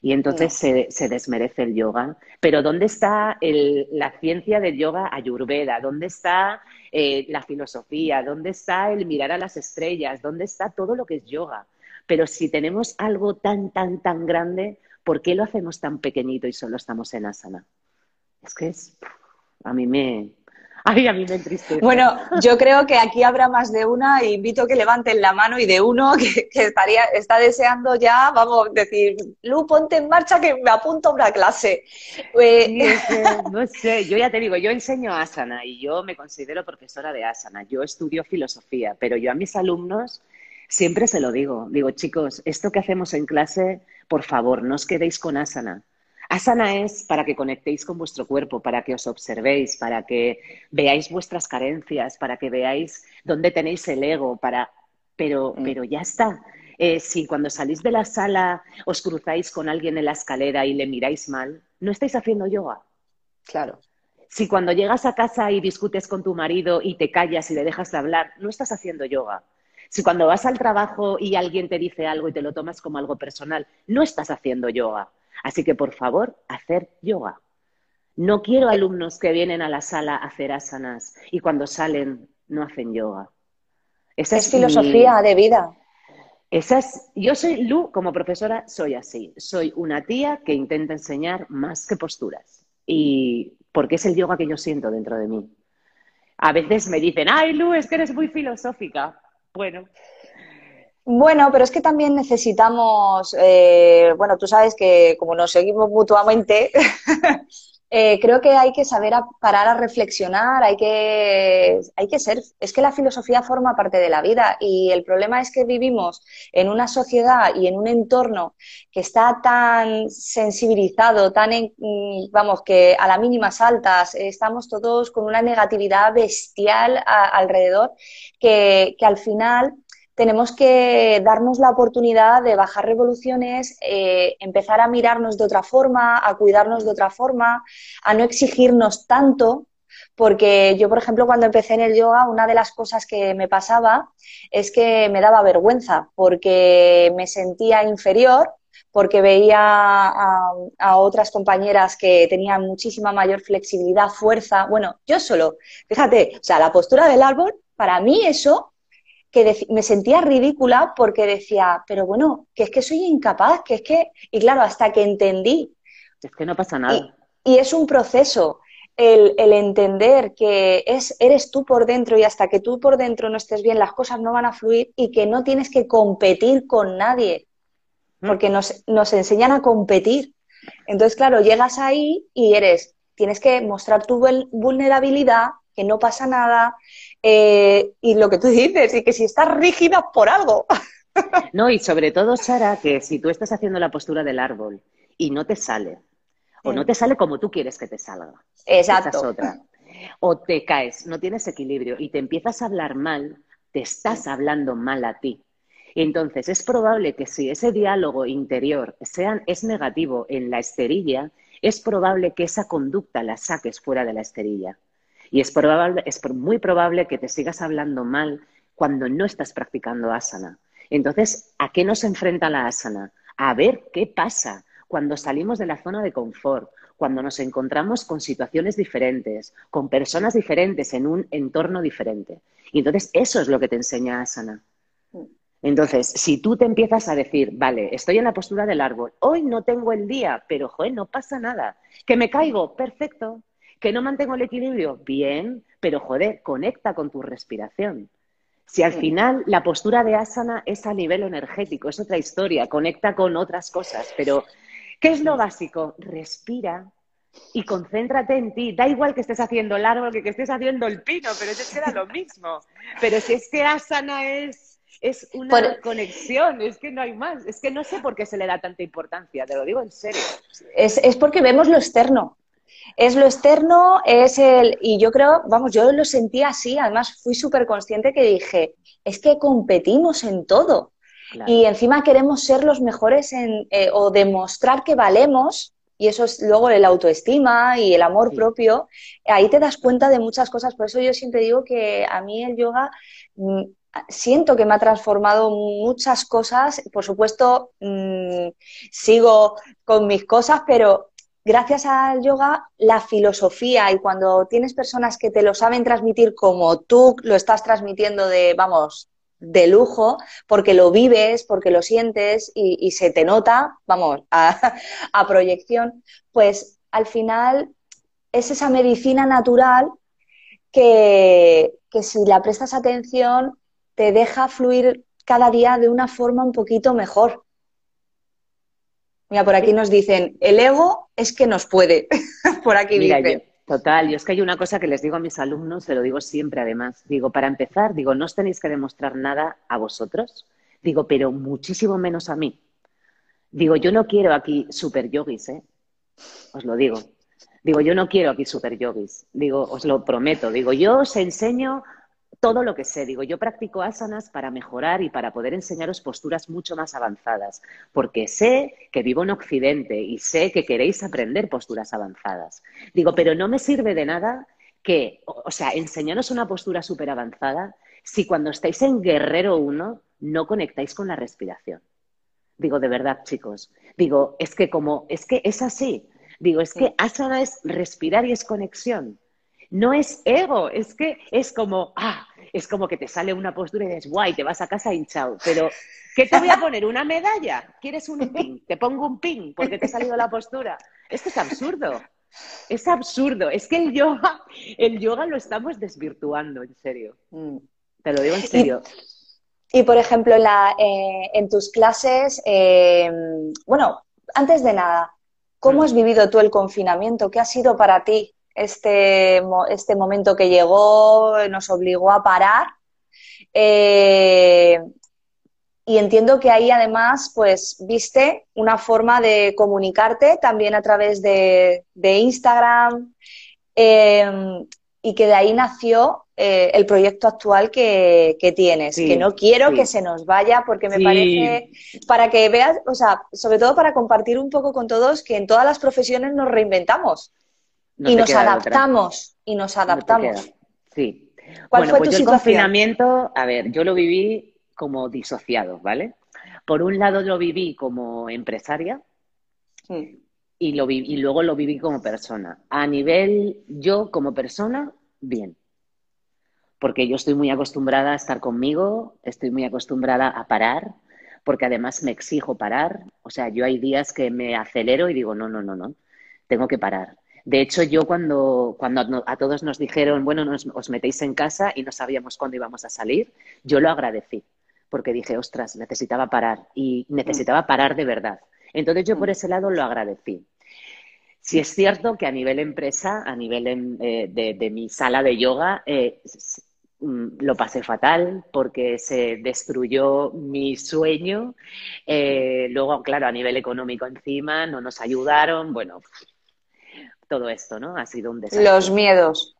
Y entonces se, desmerece el yoga. Pero ¿dónde está la ciencia del yoga ayurveda? ¿Dónde está eh, la filosofía? ¿Dónde está el mirar a las estrellas? ¿Dónde está todo lo que es yoga? Pero si tenemos algo tan, tan, tan grande, ¿por qué lo hacemos tan pequeñito y solo estamos en asana? Es que es, a mí me, Ay, a mí me entristece. Bueno, yo creo que aquí habrá más de una. E invito a que levanten la mano y de uno <laughs> que, estaría, está deseando ya, vamos, a decir, Lu, ponte en marcha que me apunto a una clase. Eh, <laughs> no sé, yo ya te digo, yo enseño asana y yo me considero profesora de asana. Yo estudio filosofía, pero yo a mis alumnos siempre se lo digo. Digo, chicos, esto que hacemos en clase, por favor, no os quedéis con asana Asana es para que conectéis con vuestro cuerpo, para que os observéis, para que veáis vuestras carencias, para que veáis dónde tenéis el ego, para... pero, mm. pero ya está. Eh, si cuando salís de la sala os cruzáis con alguien en la escalera y le miráis mal, no estáis haciendo yoga. Claro. Si cuando llegas a casa y discutes con tu marido y te callas y le dejas de hablar, no estás haciendo yoga. Si cuando vas al trabajo y alguien te dice algo y te lo tomas como algo personal, no estás haciendo yoga. Así que, por favor, hacer yoga. No quiero alumnos que vienen a la sala a hacer asanas y cuando salen no hacen yoga. Esa es, filosofía de vida. Esa es, yo soy Lu, como profesora, soy así. Soy una tía que intenta enseñar más que posturas. Y porque es el yoga que yo siento dentro de mí. A veces me dicen, ay, Lu, es que eres muy filosófica. Bueno, bueno, pero es que también necesitamos, eh, bueno, tú sabes que como nos seguimos mutuamente, <laughs> eh, creo que hay que saber parar a reflexionar, hay que, hay que ser, es que la filosofía forma parte de la vida y el problema es que vivimos en una sociedad y en un entorno que está tan sensibilizado, tan, mm, vamos, que a las mínimas altas estamos todos con una negatividad bestial alrededor que, que al final tenemos que darnos la oportunidad de bajar revoluciones, eh, empezar a mirarnos de otra forma, a cuidarnos de otra forma, a no exigirnos tanto, porque yo, por ejemplo, cuando empecé en el yoga, una de las cosas que me pasaba es que me daba vergüenza, porque me sentía inferior, porque veía a, a, otras compañeras que tenían muchísima mayor flexibilidad, fuerza. Bueno, yo solo, fíjate, o sea, la postura del árbol, para mí eso que me sentía ridícula porque decía, pero bueno, que es que soy incapaz, que es que, y claro, hasta que entendí. Es que no pasa nada. Y, es un proceso. El, el, entender que es, eres tú por dentro y hasta que tú por dentro no estés bien, las cosas no van a fluir y que no tienes que competir con nadie, mm. porque nos, nos enseñan a competir. Entonces, claro, llegas ahí y eres, tienes que mostrar tu vulnerabilidad, que no pasa nada, eh, y lo que tú dices, y que si estás rígida por algo. <laughs> No, y sobre todo, Sara, que si tú estás haciendo la postura del árbol y no te sale, o no te sale como tú quieres que te salga. Exacto. otra. O te caes, no tienes equilibrio y te empiezas a hablar mal, te estás hablando mal a ti. Entonces, es probable que si ese diálogo interior sea, es negativo en la esterilla, es probable que esa conducta la saques fuera de la esterilla. Y es, probable, es muy probable que te sigas hablando mal cuando no estás practicando asana. Entonces, ¿a qué nos enfrenta la asana? A ver qué pasa cuando salimos de la zona de confort, cuando nos encontramos con situaciones diferentes, con personas diferentes en un entorno diferente. Y entonces eso es lo que te enseña asana. Entonces, si tú te empiezas a decir, vale, estoy en la postura del árbol, hoy no tengo el día, pero joder, no pasa nada, que me caigo, perfecto, ¿Que no mantengo el equilibrio? Bien, pero joder, conecta con tu respiración. Si al final la postura de asana es a nivel energético, es otra historia, conecta con otras cosas, pero ¿qué es lo básico? Respira y concéntrate en ti. Da igual que estés haciendo el árbol que que estés haciendo el pino, pero es que era lo mismo. Pero si es que asana es, es una conexión, es que no hay más. Es que no sé por qué se le da tanta importancia, te lo digo en serio. Es, es porque vemos lo externo. Es lo externo, es el... Y yo creo, vamos, yo lo sentí así, además fui súper consciente que dije, es que competimos en todo. Y encima queremos ser los mejores en, eh, o demostrar que valemos, y eso es luego el autoestima y el amor propio, ahí te das cuenta de muchas cosas. Por eso yo siempre digo que a mí el yoga mm, siento que me ha transformado muchas cosas. Por supuesto, mm, sigo con mis cosas, pero gracias al yoga, la filosofía y cuando tienes personas que te lo saben transmitir como tú lo estás transmitiendo de, vamos, de lujo, porque lo vives, porque lo sientes y, se te nota, vamos, <laughs> a, proyección, pues al final es esa medicina natural que, que si la prestas atención te deja fluir cada día de una forma un poquito mejor. Mira, por aquí nos dicen, el ego es que nos puede. <laughs> por aquí Mira, total, yo es que hay una cosa que les digo a mis alumnos, se lo digo siempre además. Digo, para empezar, digo, no os tenéis que demostrar nada a vosotros, digo, pero muchísimo menos a mí. Digo, yo no quiero aquí super yogis, ¿eh? Os lo digo. Digo, yo no quiero aquí super yogis. Digo, os lo prometo. Digo, yo os enseño todo lo que sé. Digo, yo practico asanas para mejorar y para poder enseñaros posturas mucho más avanzadas, porque sé que vivo en Occidente y sé que queréis aprender posturas avanzadas. Digo, pero no me sirve de nada que, o sea, enseñaros una postura súper avanzada si cuando estáis en Guerrero 1 no conectáis con la respiración. Digo, de verdad, chicos. Digo, es que como, es que es así. Digo, es que asana es respirar y es conexión. No es ego, es que es como, ah, es como que te sale una postura y dices, guay, te vas a casa hinchado. Pero, ¿qué te voy a poner? ¿Una medalla? ¿Quieres un <laughs> pin? Te pongo un pin porque te ha salido la postura. Esto es absurdo. Es absurdo. Es que el yoga, el yoga lo estamos desvirtuando, en serio. Mm. Te lo digo en serio. Y, por ejemplo, en, la, eh, en tus clases, eh, bueno, antes de nada, ¿Cómo has vivido tú el confinamiento? ¿Qué ha sido para ti este, este momento que llegó, nos obligó a parar? Eh, y entiendo que ahí además, pues, viste una forma de comunicarte también a través de, Instagram em, y que de ahí nació eh, el proyecto actual que, tienes, que no quiero que se nos vaya porque me parece, para que veas, o sea, sobre todo para compartir un poco con todos que en todas las profesiones nos reinventamos y nos adaptamos, y nos adaptamos. sí. ¿Cuál fue pues tu el confinamiento, a ver, yo lo viví como disociado, ¿vale? Por un lado lo viví como empresaria y, lo y luego lo viví como persona. A nivel yo como persona, bien porque yo estoy muy acostumbrada a estar conmigo, estoy muy acostumbrada a parar, porque además me exijo parar. O sea, yo hay días que me acelero y digo, no, no, no, no, tengo que parar. De hecho, yo cuando, cuando a todos nos dijeron, bueno, nos, os metéis en casa y no sabíamos cuándo íbamos a salir, yo lo agradecí, porque dije, ostras, necesitaba parar y necesitaba parar de verdad. Entonces yo por ese lado lo agradecí. Si es cierto que a nivel empresa, a nivel eh, de, mi sala de yoga, eh, Mm, lo pasé fatal porque se destruyó mi sueño. Eh, luego, claro, a nivel económico encima, no nos ayudaron. Bueno, todo esto, ¿no? Ha sido un desastre. Los miedos.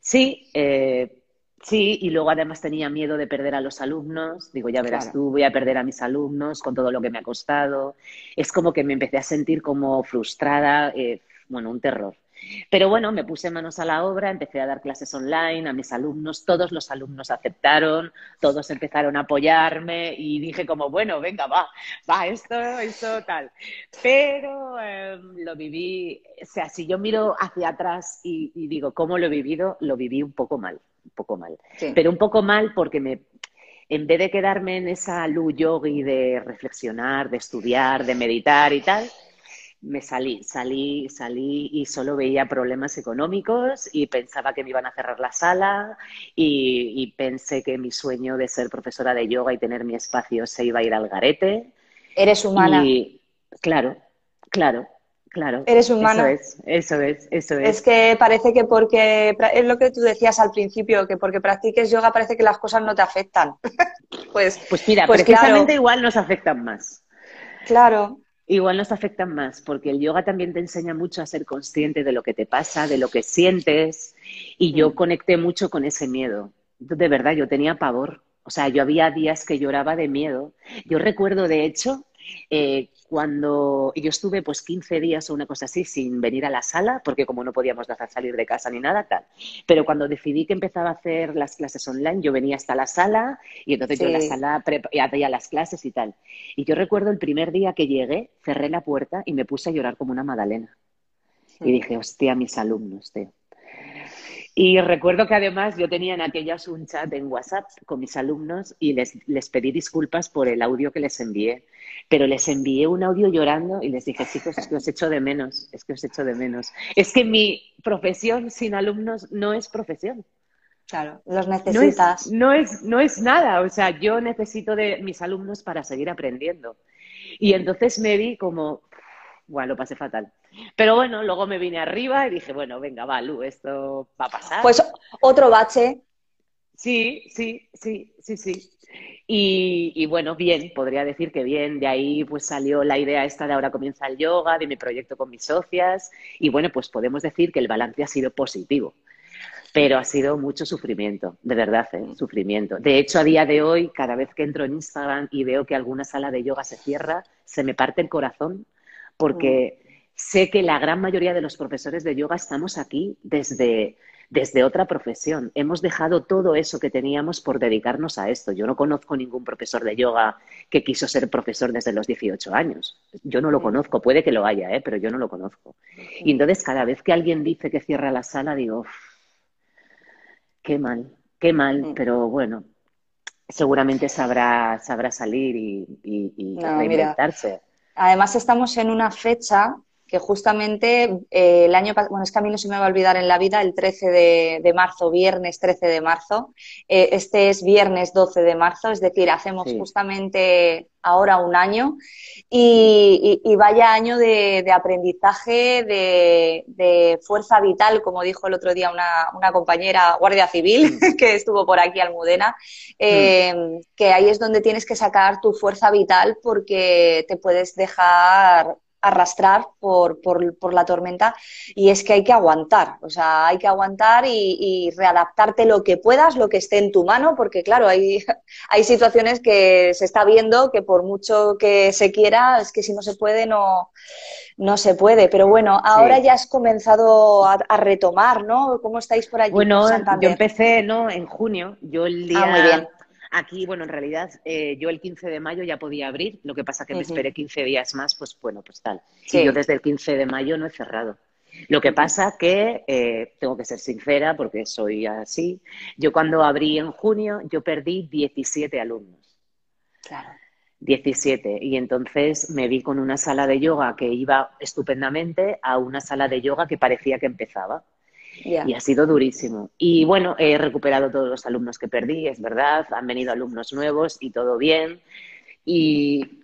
Sí, eh, sí, y luego además tenía miedo de perder a los alumnos. Digo, ya verás tú, voy a perder a mis alumnos con todo lo que me ha costado. Es como que me empecé a sentir como frustrada, eh, bueno, un terror. Pero bueno, me puse manos a la obra, empecé a dar clases online a mis alumnos, todos los alumnos aceptaron, todos empezaron a apoyarme y dije como, bueno, venga, va, va, esto, esto, tal. Pero em, lo viví, o sea, si yo miro hacia atrás y, digo, ¿cómo lo he vivido? Lo viví un poco mal, un poco mal. Pero un poco mal porque me, en vez de quedarme en esa luz yogi de reflexionar, de estudiar, de meditar y tal, me salí, salí, salí y solo veía problemas económicos y pensaba que me iban a cerrar la sala y, pensé que mi sueño de ser profesora de yoga y tener mi espacio se iba a ir al garete. Eres humana. Y, claro, claro, claro. Eres humana. Eso es, eso es, eso es. Es que parece que porque, es lo que tú decías al principio, que porque practiques yoga parece que las cosas no te afectan. <laughs> pues, pues mira, pues precisamente igual nos afectan más. Claro, Igual nos afectan más, porque el yoga también te enseña mucho a ser consciente de lo que te pasa, de lo que sientes, y yo mm. conecté mucho con ese miedo. De verdad, yo tenía pavor. O sea, yo había días que lloraba de miedo. Yo recuerdo, de hecho, eh, cuando yo estuve pues 15 días o una cosa así sin venir a la sala, porque como no podíamos dejar salir de casa ni nada, tal. Pero cuando decidí que empezaba a hacer las clases online, yo venía hasta la sala y entonces yo en la sala hacía las clases y tal. Y yo recuerdo el primer día que llegué, cerré la puerta y me puse a llorar como una magdalena. Y dije, hostia, mis alumnos, tío. Y recuerdo que además yo tenía en aquellas un chat en WhatsApp con mis alumnos y les, les pedí disculpas por el audio que les envié. Pero les envié un audio llorando y les dije, chicos, es que os echo de menos, es que os echo de menos. Es que mi profesión sin alumnos no es profesión. Claro, los necesitas. No es, no es, nada, o sea, yo necesito de mis alumnos para seguir aprendiendo. Y entonces me vi como, bueno, lo pasé fatal. Pero bueno, luego me vine arriba y dije, bueno, venga, va, Lu, esto va a pasar. Pues otro bache. Sí, sí, sí, sí, sí. Y, bueno, bien, podría decir que bien, de ahí pues salió la idea esta de ahora comienza el yoga, de mi proyecto con mis socias, y bueno, pues podemos decir que el balance ha sido positivo, pero ha sido mucho sufrimiento, de verdad, ¿eh? sufrimiento. De hecho, a día de hoy, cada vez que entro en Instagram y veo que alguna sala de yoga se cierra, se me parte el corazón porque sé que la gran mayoría de los profesores de yoga estamos aquí desde, desde otra profesión. Hemos dejado todo eso que teníamos por dedicarnos a esto. Yo no conozco ningún profesor de yoga que quiso ser profesor desde los 18 años. Yo no lo conozco, puede que lo haya, ¿eh? pero yo no lo conozco. Y entonces cada vez que alguien dice que cierra la sala, digo, qué mal, qué mal, pero bueno, seguramente sabrá, sabrá salir y, y, reinventarse. Además, estamos en una fecha que justamente eh, el año pasado, bueno, es que a mí no se me va a olvidar en la vida, el 13 de, marzo, viernes 13 de marzo, eh, este es viernes 12 de marzo, es decir, hacemos justamente ahora un año y, vaya año de, aprendizaje, de, fuerza vital, como dijo el otro día una, compañera guardia civil mm. <laughs> que estuvo por aquí, Almudena, eh, mm. que ahí es donde tienes que sacar tu fuerza vital porque te puedes dejar arrastrar por, por, la tormenta y es que hay que aguantar, o sea, hay que aguantar y, readaptarte lo que puedas, lo que esté en tu mano, porque claro, hay, <laughs> hay situaciones que se está viendo que por mucho que se quiera, es que si no se puede, no, no se puede. Pero bueno, ahora ya has comenzado a, retomar, ¿no? ¿Cómo estáis por allí? Bueno, yo empecé, ¿no? En junio, yo el día... Ah, muy bien Aquí, bueno, en realidad eh, yo el 15 de mayo ya podía abrir, lo que pasa que me esperé 15 días más, pues bueno, pues tal. Y yo desde el 15 de mayo no he cerrado. Lo que pasa que, eh, tengo que ser sincera porque soy así, yo cuando abrí en junio, yo perdí 17 alumnos. Claro. 17. Y entonces me vi con una sala de yoga que iba estupendamente a una sala de yoga que parecía que empezaba. Y ha sido durísimo. Y bueno, he recuperado todos los alumnos que perdí, es verdad, han venido alumnos nuevos y todo bien. Y,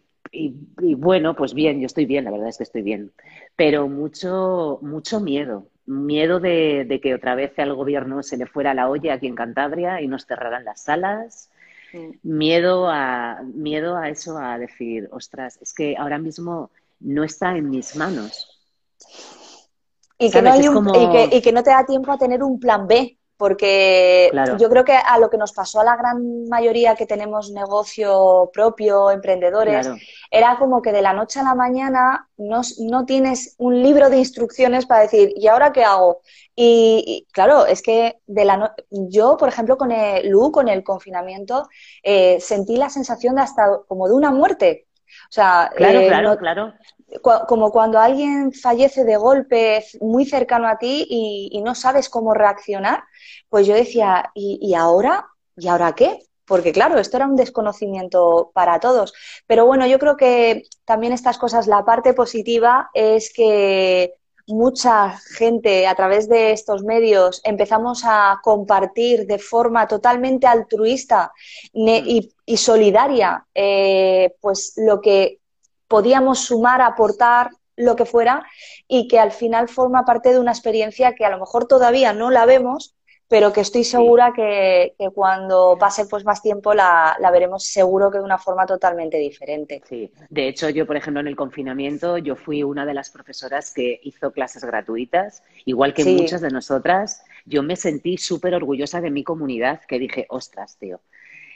bueno, pues bien, yo estoy bien, la verdad es que estoy bien. Pero mucho, mucho miedo. Miedo de, que otra vez al gobierno se le fuera la olla aquí en Cantabria y nos cerraran las salas. Miedo, a, miedo a eso, a decir, ostras, es que ahora mismo no está en mis manos. Y que, no y, que, no te da tiempo a tener un plan B, porque yo creo que a lo que nos pasó a la gran mayoría que tenemos negocio propio, emprendedores, era como que de la noche a la mañana no, no, tienes un libro de instrucciones para decir, ¿y ahora qué hago? Y, claro, es que de la yo, por ejemplo, con el Lu, con el confinamiento, eh, sentí la sensación de hasta como de una muerte. O sea, claro, eh, claro, claro como cuando alguien fallece de golpe muy cercano a ti y, no sabes cómo reaccionar, pues yo decía, ¿y, ahora? ¿Y ahora qué? Porque claro, esto era un desconocimiento para todos. Pero bueno, yo creo que también estas cosas, la parte positiva es que mucha gente a través de estos medios empezamos a compartir de forma totalmente altruista y, solidaria eh, pues lo que podíamos sumar, aportar lo que fuera y que al final forma parte de una experiencia que a lo mejor todavía no la vemos, pero que estoy segura que, cuando pase pues más tiempo la, veremos seguro que de una forma totalmente diferente. Sí, de hecho yo por ejemplo en el confinamiento yo fui una de las profesoras que hizo clases gratuitas, igual que muchas de nosotras, yo me sentí súper orgullosa de mi comunidad que dije, ostras, tío,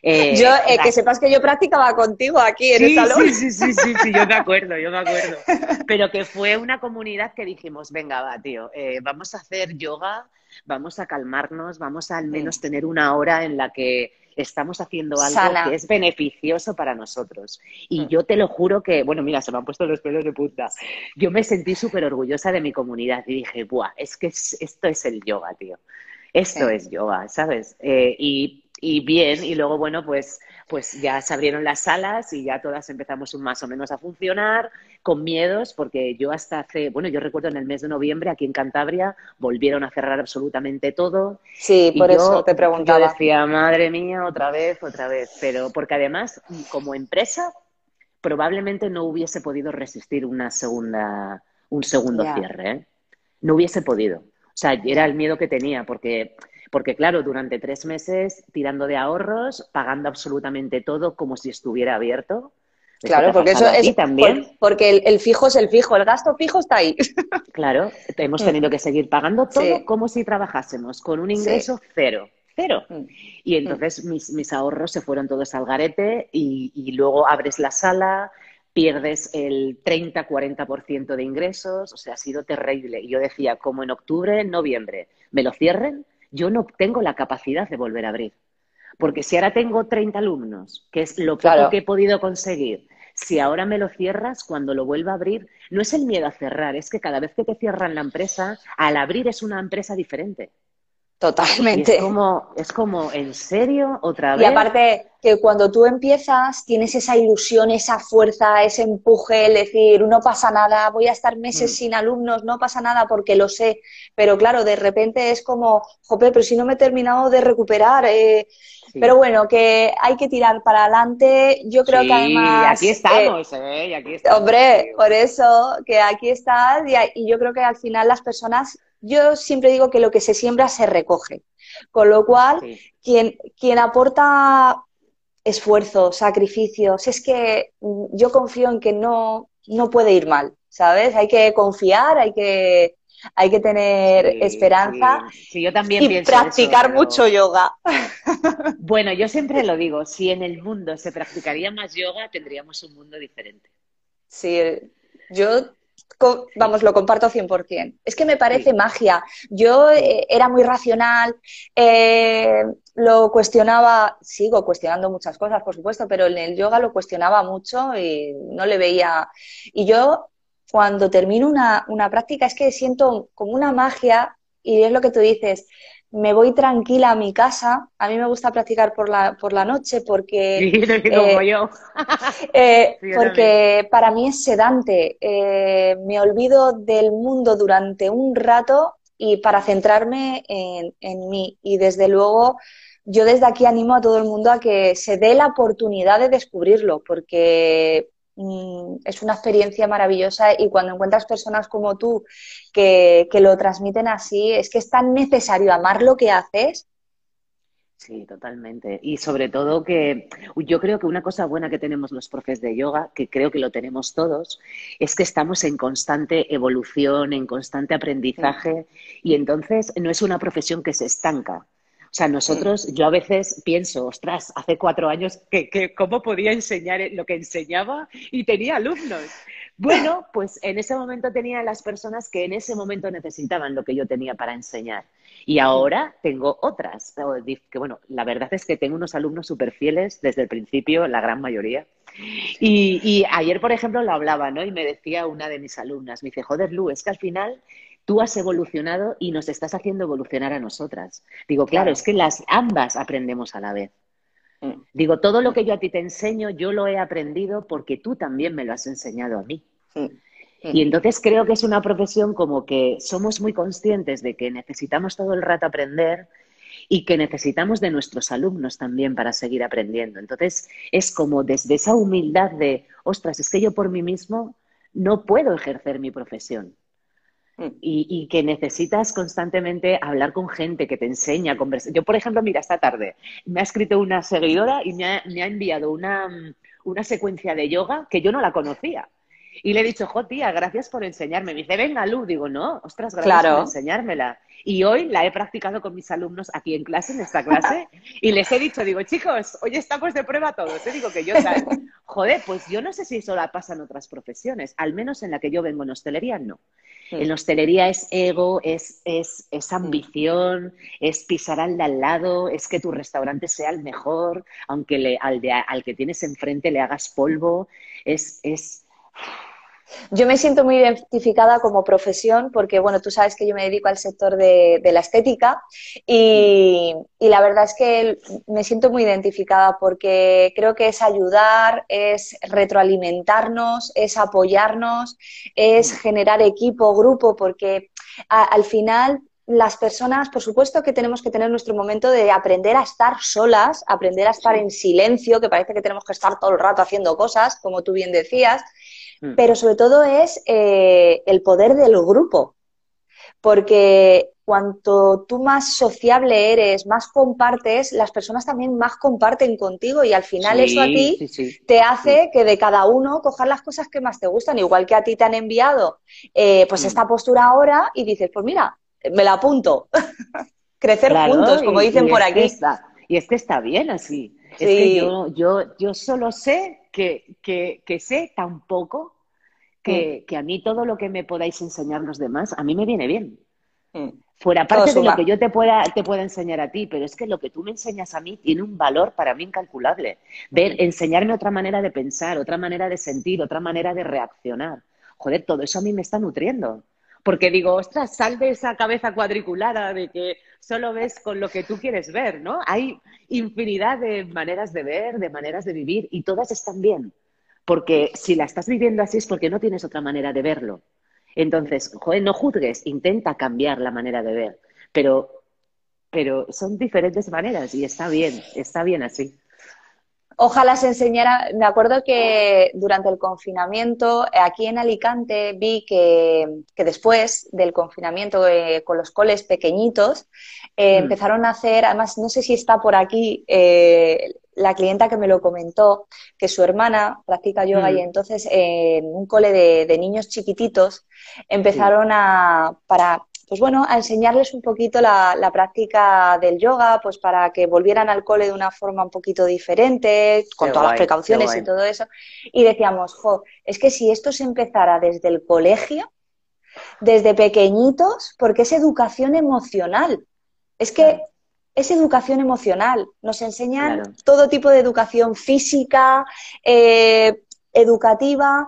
eh, yo, eh, que sepas que yo practicaba contigo aquí en el salón. Sí, sí, sí, sí, yo me acuerdo, yo me acuerdo. <laughs> Pero que fue una comunidad que dijimos, venga, va, tío, eh, vamos a hacer yoga, vamos a calmarnos, vamos a al menos tener una hora en la que estamos haciendo algo que es beneficioso para nosotros. Y mm. yo te lo juro que, bueno, mira, se me han puesto los pelos de punta. Yo me sentí súper orgullosa de mi comunidad y dije, buah, es que esto es el yoga, tío. Esto es yoga, ¿sabes? y y bien, y luego, bueno, pues, pues ya se abrieron las salas y ya todas empezamos más o menos a funcionar, con miedos, porque yo hasta hace, bueno, yo recuerdo en el mes de noviembre aquí en Cantabria volvieron a cerrar absolutamente todo. Sí, por eso te preguntaba. Yo decía, madre mía, otra vez, otra vez, pero porque además, como empresa, probablemente no hubiese podido resistir una segunda, un segundo cierre, ¿eh? No hubiese podido. O sea, era el miedo que tenía, porque porque claro, durante tres meses tirando de ahorros, pagando absolutamente todo como si estuviera abierto. Claro, porque eso es también. porque el, fijo es el fijo, el gasto fijo está ahí. <laughs> Claro, hemos mm. tenido que seguir pagando todo como si trabajásemos con un ingreso cero, cero. Mm. Y entonces mis, mis, ahorros se fueron todos al garete y, y luego abres la sala, pierdes el 30-40% de ingresos, o sea, ha sido terrible. Y yo decía, como en octubre, noviembre, me lo cierren, yo no tengo la capacidad de volver a abrir. Porque si ahora tengo 30 alumnos, que es lo poco que he podido conseguir, si ahora me lo cierras, cuando lo vuelva a abrir, no es el miedo a cerrar, es que cada vez que te cierran la empresa, al abrir es una empresa diferente. Totalmente. es como, es como, ¿en serio? ¿Otra vez? Y aparte que cuando tú empiezas tienes esa ilusión, esa fuerza, ese empuje, el decir, no pasa nada, voy a estar meses mm. sin alumnos, no pasa nada porque lo sé. Pero claro, de repente es como, jope, pero si no me he terminado de recuperar. Eh, pero bueno, que hay que tirar para adelante. Yo creo que además. Aquí estamos, eh, aquí estamos. Hombre, por eso, que aquí estás. y yo creo que al final las personas yo siempre digo que lo que se siembra se recoge. Con lo cual, quien, quien aporta esfuerzo, sacrificios, es que mm, yo confío en que no, no puede ir mal, ¿sabes? Hay que confiar, hay que, hay que tener esperanza yo también y practicar mucho yoga. Bueno, yo siempre <laughs> lo digo, si en el mundo se practicaría más yoga, tendríamos un mundo diferente. Sí, yo vamos, lo comparto 100%. Es que me parece magia. Yo eh, era muy racional, eh, lo cuestionaba, sigo cuestionando muchas cosas, por supuesto, pero en el yoga lo cuestionaba mucho y no le veía. Y yo, cuando termino una, una práctica, es que siento como una magia y es lo que tú dices me voy tranquila a mi casa. A mí me gusta practicar por la, por la noche porque... <laughs> como eh, yo. <laughs> Eh, porque para mí es sedante. Eh, me olvido del mundo durante un rato y para centrarme en, en mí. Y desde luego yo desde aquí animo a todo el mundo a que se dé la oportunidad de descubrirlo, porque Mm, es una experiencia maravillosa y cuando encuentras personas como tú que, lo transmiten así, es que es tan necesario amar lo que haces. Sí, totalmente. Y sobre todo que yo creo que una cosa buena que tenemos los profes de yoga, que creo que lo tenemos todos, es que estamos en constante evolución, en constante aprendizaje y entonces no es una profesión que se estanca. O sea, nosotros, yo a veces pienso, ostras, hace cuatro años, que, ¿cómo podía enseñar lo que enseñaba y tenía alumnos? Bueno, pues en ese momento tenía las personas que en ese momento necesitaban lo que yo tenía para enseñar. Y ahora tengo otras. Que bueno, la verdad es que tengo unos alumnos súper fieles desde el principio, la gran mayoría. Y, y, ayer, por ejemplo, lo hablaba, ¿no? Y me decía una de mis alumnas, me dice, joder, Lu, es que al final tú has evolucionado y nos estás haciendo evolucionar a nosotras. Digo, claro, es que las ambas aprendemos a la vez. Mm. Digo, todo lo que yo a ti te enseño, yo lo he aprendido porque tú también me lo has enseñado a mí. Y entonces creo que es una profesión como que somos muy conscientes de que necesitamos todo el rato aprender y que necesitamos de nuestros alumnos también para seguir aprendiendo. Entonces es como desde esa humildad de, ostras, es que yo por mí mismo no puedo ejercer mi profesión. Mm. Y, que necesitas constantemente hablar con gente que te enseña, conversar. Yo, por ejemplo, mira, esta tarde me ha escrito una seguidora y me ha, enviado una, una, secuencia de yoga que yo no la conocía. Y le he dicho, jo, tía, gracias por enseñarme. Me dice, venga, Lu. Digo, no, ostras, gracias por enseñármela. Y hoy la he practicado con mis alumnos aquí en clase, en esta clase, <laughs> y les he dicho, digo, chicos, hoy estamos de prueba todos. Te ¿eh? digo que yo, ¿sabes? <laughs> joder, pues yo no sé si eso la pasa en otras profesiones, al menos en la que yo vengo en hostelería, no. En hostelería es ego, es, es, es ambición, es pisar al de al lado, es que tu restaurante sea el mejor, aunque le, al, de, al que tienes enfrente le hagas polvo. Es, es, yo me siento muy identificada como profesión porque, bueno, tú sabes que yo me dedico al sector de, la estética y, la verdad es que me siento muy identificada porque creo que es ayudar, es retroalimentarnos, es apoyarnos, es generar equipo, grupo, porque al final las personas, por supuesto que tenemos que tener nuestro momento de aprender a estar solas, aprender a estar en silencio, que parece que tenemos que estar todo el rato haciendo cosas, como tú bien decías, Mm. pero sobre todo es eh, el poder del grupo, porque cuanto tú más sociable eres, más compartes, las personas también más comparten contigo y al final eso a ti te hace que de cada uno cojas las cosas que más te gustan, igual que a ti te han enviado eh, pues mm. esta postura ahora y dices, pues mira, me la apunto. <laughs> Crecer juntos, como dicen por aquí. y es que está bien así. Es que yo, yo, yo solo sé que, que, sé tan poco que, a mí todo lo que me podáis enseñar los demás, a mí me viene bien. Fuera parte de lo que yo te pueda, te pueda enseñar a ti, pero es que lo que tú me enseñas a mí tiene un valor para mí incalculable. Ver, enseñarme otra manera de pensar, otra manera de sentir, otra manera de reaccionar. Joder, todo eso a mí me está nutriendo. Porque digo, ostras, sal de esa cabeza cuadriculada de que solo ves con lo que tú quieres ver, ¿no? Hay infinidad de maneras de ver, de maneras de vivir y todas están bien. Porque si la estás viviendo así es porque no tienes otra manera de verlo. Entonces, joder, no juzgues, intenta cambiar la manera de ver. Pero, pero son diferentes maneras y está bien, está bien así. Ojalá se enseñara. Me acuerdo que durante el confinamiento, eh, aquí en Alicante, vi que, después del confinamiento eh, con los coles pequeñitos, eh, mm. empezaron a hacer, además, no sé si está por aquí la clienta que me lo comentó, que su hermana practica yoga y mm. entonces en un cole de, niños chiquititos empezaron a, para pues bueno, a enseñarles un poquito la, práctica del yoga, pues para que volvieran al cole de una forma un poquito diferente, con todas las precauciones y todo eso. Y decíamos, jo, es que si esto se empezara desde el colegio, desde pequeñitos, porque es educación emocional. Es que es educación emocional. Nos enseñan todo tipo de educación física, eh, educativa,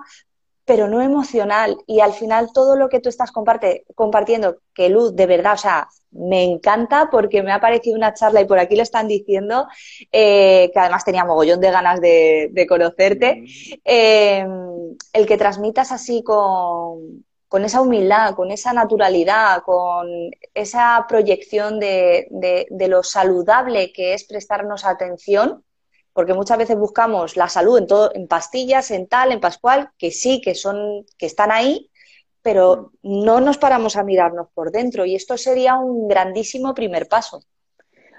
pero no emocional. Y al final todo lo que tú estás compartiendo, que Luz, de verdad, o sea, me encanta porque me ha parecido una charla y por aquí lo están diciendo, eh, que además tenía mogollón de ganas de, conocerte, mm. eh, el que transmitas así con, con, esa humildad, con esa naturalidad, con esa proyección de, de lo saludable que es prestarnos atención porque muchas veces buscamos la salud en todo, en pastillas, en tal, en pascual, que sí, que son, que están ahí, pero no nos paramos a mirarnos por dentro y esto sería un grandísimo primer paso.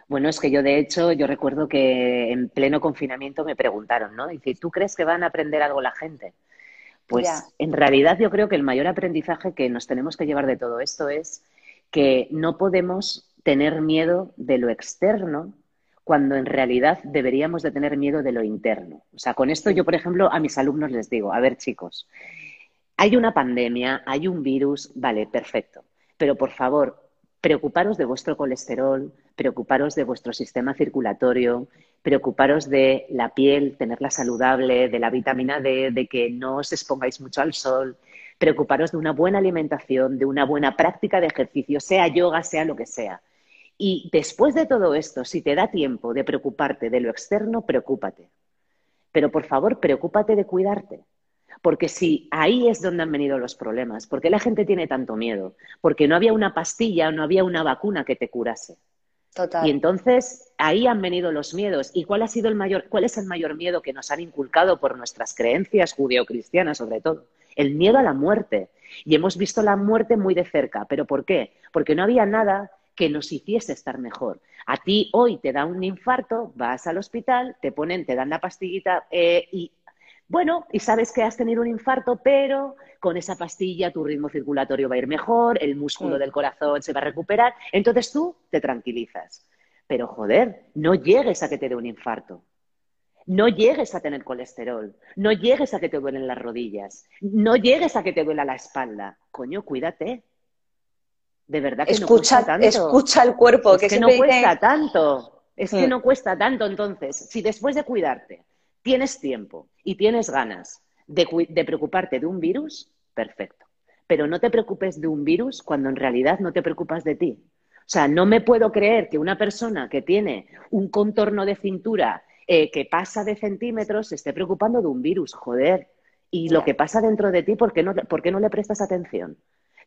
Bueno, es que yo de hecho, yo recuerdo que en pleno confinamiento me preguntaron, ¿no? Dice, ¿tú crees que van a aprender algo la gente? Pues en realidad yo creo que el mayor aprendizaje que nos tenemos que llevar de todo esto es que no podemos tener miedo de lo externo cuando en realidad deberíamos de tener miedo de lo interno. O sea, con esto yo, por ejemplo, a mis alumnos les digo, a ver chicos, hay una pandemia, hay un virus, vale, perfecto, pero por favor, preocuparos de vuestro colesterol, preocuparos de vuestro sistema circulatorio, preocuparos de la piel, tenerla saludable, de la vitamina D, de que no os expongáis mucho al sol, preocuparos de una buena alimentación, de una buena práctica de ejercicio, sea yoga, sea lo que sea. Y después de todo esto, si te da tiempo de preocuparte de lo externo, preocúpate. Pero por favor, preocúpate de cuidarte. Porque si ahí es donde han venido los problemas, ¿por qué la gente tiene tanto miedo? Porque no había una pastilla, no había una vacuna que te curase. Total. Y entonces ahí han venido los miedos. ¿Y cuál ha sido el mayor, cuál es el mayor miedo que nos han inculcado por nuestras creencias judeocristianas, sobre todo? El miedo a la muerte. Y hemos visto la muerte muy de cerca. ¿Pero por qué? Porque no había nada que nos hiciese estar mejor. A ti hoy te da un infarto, vas al hospital, te ponen, te dan la pastillita eh, y bueno, y sabes que has tenido un infarto, pero con esa pastilla tu ritmo circulatorio va a ir mejor, el músculo del corazón se va a recuperar, entonces tú te tranquilizas. Pero joder, no llegues a que te dé un infarto. No llegues a tener colesterol, no llegues a que te duelen las rodillas, no llegues a que te duela la espalda. Coño, cuídate. De verdad que escucha, no cuesta tanto. Escucha el cuerpo. Es que, no cuesta tanto. Es que mm. no cuesta tanto. Entonces, si después de cuidarte tienes tiempo y tienes ganas de, de preocuparte de un virus, perfecto. Pero no te preocupes de un virus cuando en realidad no te preocupas de ti. O sea, no me puedo creer que una persona que tiene un contorno de cintura eh, que pasa de centímetros se esté preocupando de un virus, joder. Y lo que pasa dentro de ti, ¿por qué no, ¿por qué no le prestas atención?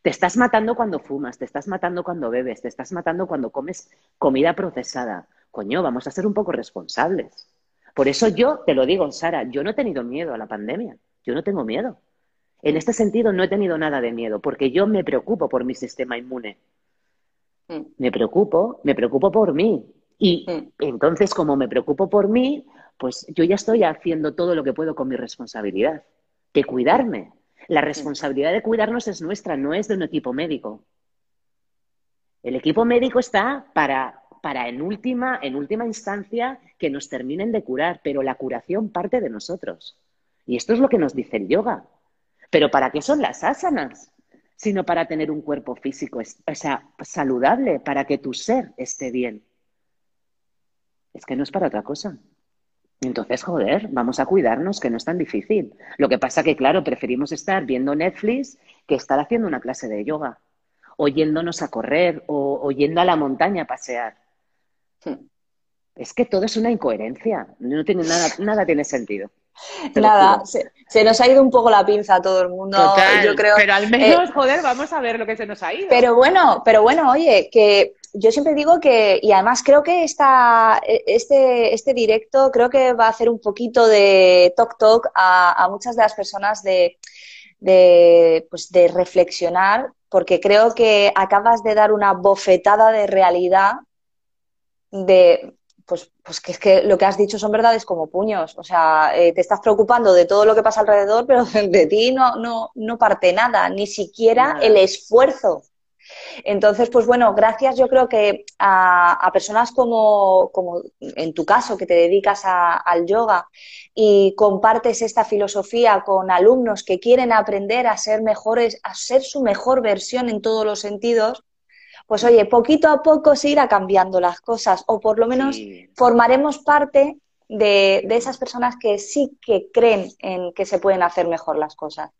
Te estás matando cuando fumas, te estás matando cuando bebes, te estás matando cuando comes comida procesada. Coño, vamos a ser un poco responsables. Por eso yo te lo digo, Sara, yo no he tenido miedo a la pandemia. Yo no tengo miedo. En este sentido no he tenido nada de miedo, porque yo me preocupo por mi sistema inmune. Mm. Me preocupo, me preocupo por mí. Y mm. entonces, como me preocupo por mí, pues yo ya estoy haciendo todo lo que puedo con mi responsabilidad, que cuidarme, la responsabilidad de cuidarnos es nuestra, no es de un equipo médico. El equipo médico está para, para en, última, en última instancia que nos terminen de curar, pero la curación parte de nosotros. Y esto es lo que nos dice el yoga. Pero ¿para qué son las asanas? Sino para tener un cuerpo físico o sea, saludable, para que tu ser esté bien. Es que no es para otra cosa. Entonces, joder, vamos a cuidarnos, que no es tan difícil. Lo que pasa que, claro, preferimos estar viendo Netflix que estar haciendo una clase de yoga, o yéndonos a correr, o, yendo a la montaña a pasear. Hmm. Es que todo es una incoherencia. No tiene nada, <laughs> nada tiene sentido. Nada, se, nos ha ido un poco la pinza a todo el mundo. yo creo. Pero al menos, eh, joder, vamos a ver lo que se nos ha ido. Pero bueno, pero bueno, oye, que yo siempre digo que, y además creo que esta, este, este directo creo que va a hacer un poquito de talk talk a, muchas de las personas de, de, pues de reflexionar, porque creo que acabas de dar una bofetada de realidad de pues, pues que es que lo que has dicho son verdades como puños. O sea, eh, te estás preocupando de todo lo que pasa alrededor, pero <laughs> de ti no, no, no parte nada, ni siquiera el esfuerzo. Entonces, pues bueno, gracias yo creo que a, personas como, como, en tu caso, que te dedicas al yoga y compartes esta filosofía con alumnos que quieren aprender a ser mejores, a ser su mejor versión en todos los sentidos, pues oye, poquito a poco se irá cambiando las cosas o por lo menos formaremos parte de, esas personas que sí que creen en que se pueden hacer mejor las cosas.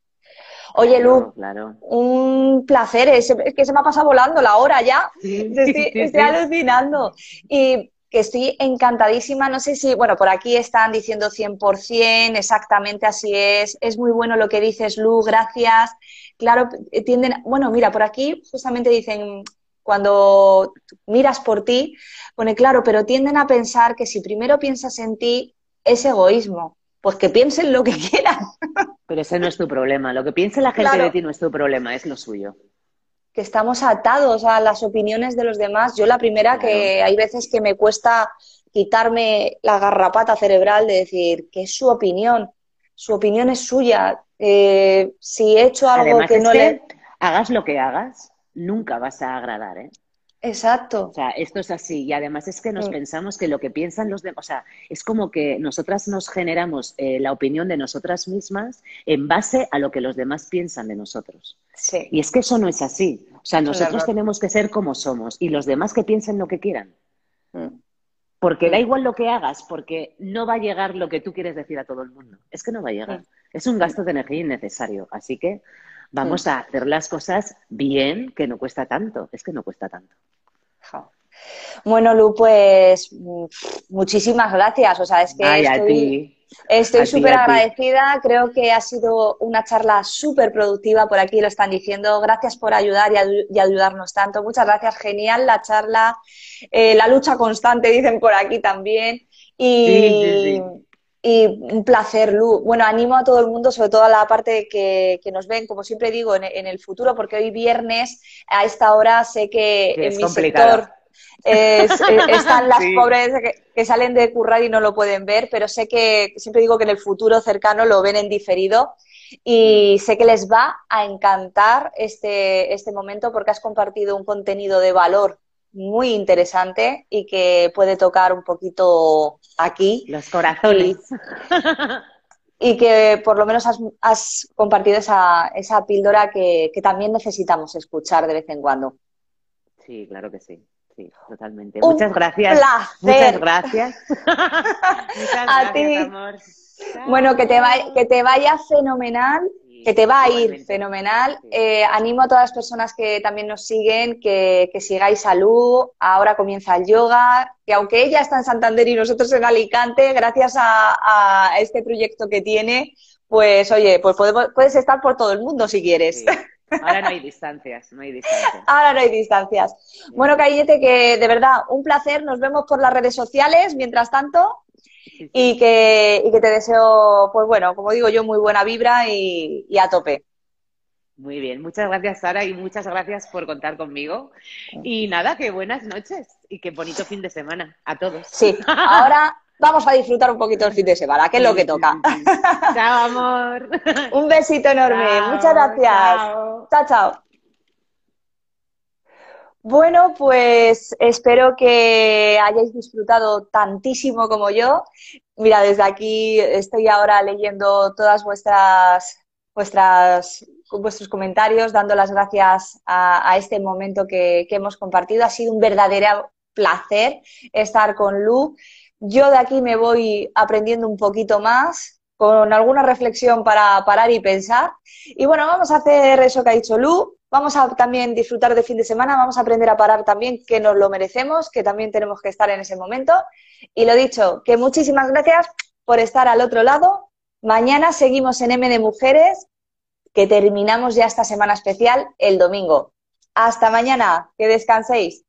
Oye, Lu, un placer, es, que se me ha pasado volando la hora ya, <laughs> estoy, alucinando. Y que estoy encantadísima, no sé si, bueno, por aquí están diciendo 100%, exactamente así es, es muy bueno lo que dices, Lu, gracias. Claro, tienden, bueno, mira, por aquí justamente dicen, cuando miras por ti, pone claro, pero tienden a pensar que si primero piensas en ti, es egoísmo. Pues que piensen lo que <laughs> quieran. Pero ese no es tu problema. Lo que piense la gente de ti no es tu problema, es lo suyo. Que estamos atados a las opiniones de los demás. Yo la primera que hay veces que me cuesta quitarme la garrapata cerebral de decir que es su opinión. Su opinión es suya. Eh, si he hecho algo que no le... Hagas lo que hagas, nunca vas a agradar, ¿eh? Exacto. O sea, esto es así. Y además es que nos pensamos que lo que piensan los demás, o sea, es como que nosotras nos generamos eh, la opinión de nosotras mismas en base a lo que los demás piensan de nosotros. Sí. Y es que eso no es así. O sea, nosotros tenemos que ser como somos y los demás que piensen lo que quieran. Mm. Porque da igual lo que hagas, porque no va a llegar lo que tú quieres decir a todo el mundo. Es que no va a llegar. Es un gasto de energía innecesario. Así que Vamos a hacer las cosas bien, que no cuesta tanto. Es que no cuesta tanto. Bueno, Lu, pues muchísimas gracias. O sea, es que estoy, súper agradecida. Creo que ha sido una charla súper productiva. Por aquí lo están diciendo. Gracias por ayudar y, ayudarnos tanto. Muchas gracias. Genial la charla. Eh, la lucha constante, dicen por aquí también. Y, y un placer, Lu. Bueno, animo a todo el mundo, sobre todo a la parte que, nos ven, como siempre digo, en, el futuro, porque hoy viernes a esta hora sé que en mi sector eh, <laughs> están las pobres que, salen de currar y no lo pueden ver, pero sé que siempre digo que en el futuro cercano lo ven en diferido y sé que les va a encantar este, este momento porque has compartido un contenido de valor muy interesante y que puede tocar un poquito aquí. Los corazones. <laughs> Y, que por lo menos has, compartido esa, esa píldora que, también necesitamos escuchar de vez en cuando. Sí, claro que sí. Sí, totalmente. Muchas gracias. Muchas gracias. <laughs> Muchas a ti. Amor. Bueno, que te, que te vaya fenomenal que te va a ir fenomenal. Eh, animo a todas las personas que también nos siguen que, sigáis salud. Ahora comienza el yoga, que aunque ella está en Santander y nosotros en Alicante, gracias a, este proyecto que tiene, pues oye, pues puedes estar por todo el mundo si quieres. Ahora no hay distancias, no hay distancias. Ahora no hay distancias. Bueno, cariñete, que de verdad, un placer. Nos vemos por las redes sociales. Mientras tanto, y que, y que te deseo, pues bueno, como digo yo, muy buena vibra y, a tope. Muy bien, muchas gracias Sara y muchas gracias por contar conmigo. Y nada, que buenas noches y qué bonito fin de semana a todos. Sí, ahora vamos a disfrutar un poquito el fin de semana, que es lo que toca. Chao, amor. <laughs> Un besito enorme, muchas gracias. chao. chao. Bueno, pues espero que hayáis disfrutado tantísimo como yo. Mira, desde aquí estoy ahora leyendo todas vuestras, vuestras vuestros comentarios, dando las gracias a, este momento que, hemos compartido. Ha sido un verdadero placer estar con Lu. Yo de aquí me voy aprendiendo un poquito más, con alguna reflexión para parar y pensar. Y bueno, vamos a hacer eso que ha dicho Lu. Vamos a también disfrutar de fin de semana, vamos a aprender a parar también, que nos lo merecemos, que también tenemos que estar en ese momento. Y lo dicho, que muchísimas gracias por estar al otro lado. Mañana seguimos en M de Mujeres, que terminamos ya esta semana especial el domingo. Hasta mañana, que descanséis.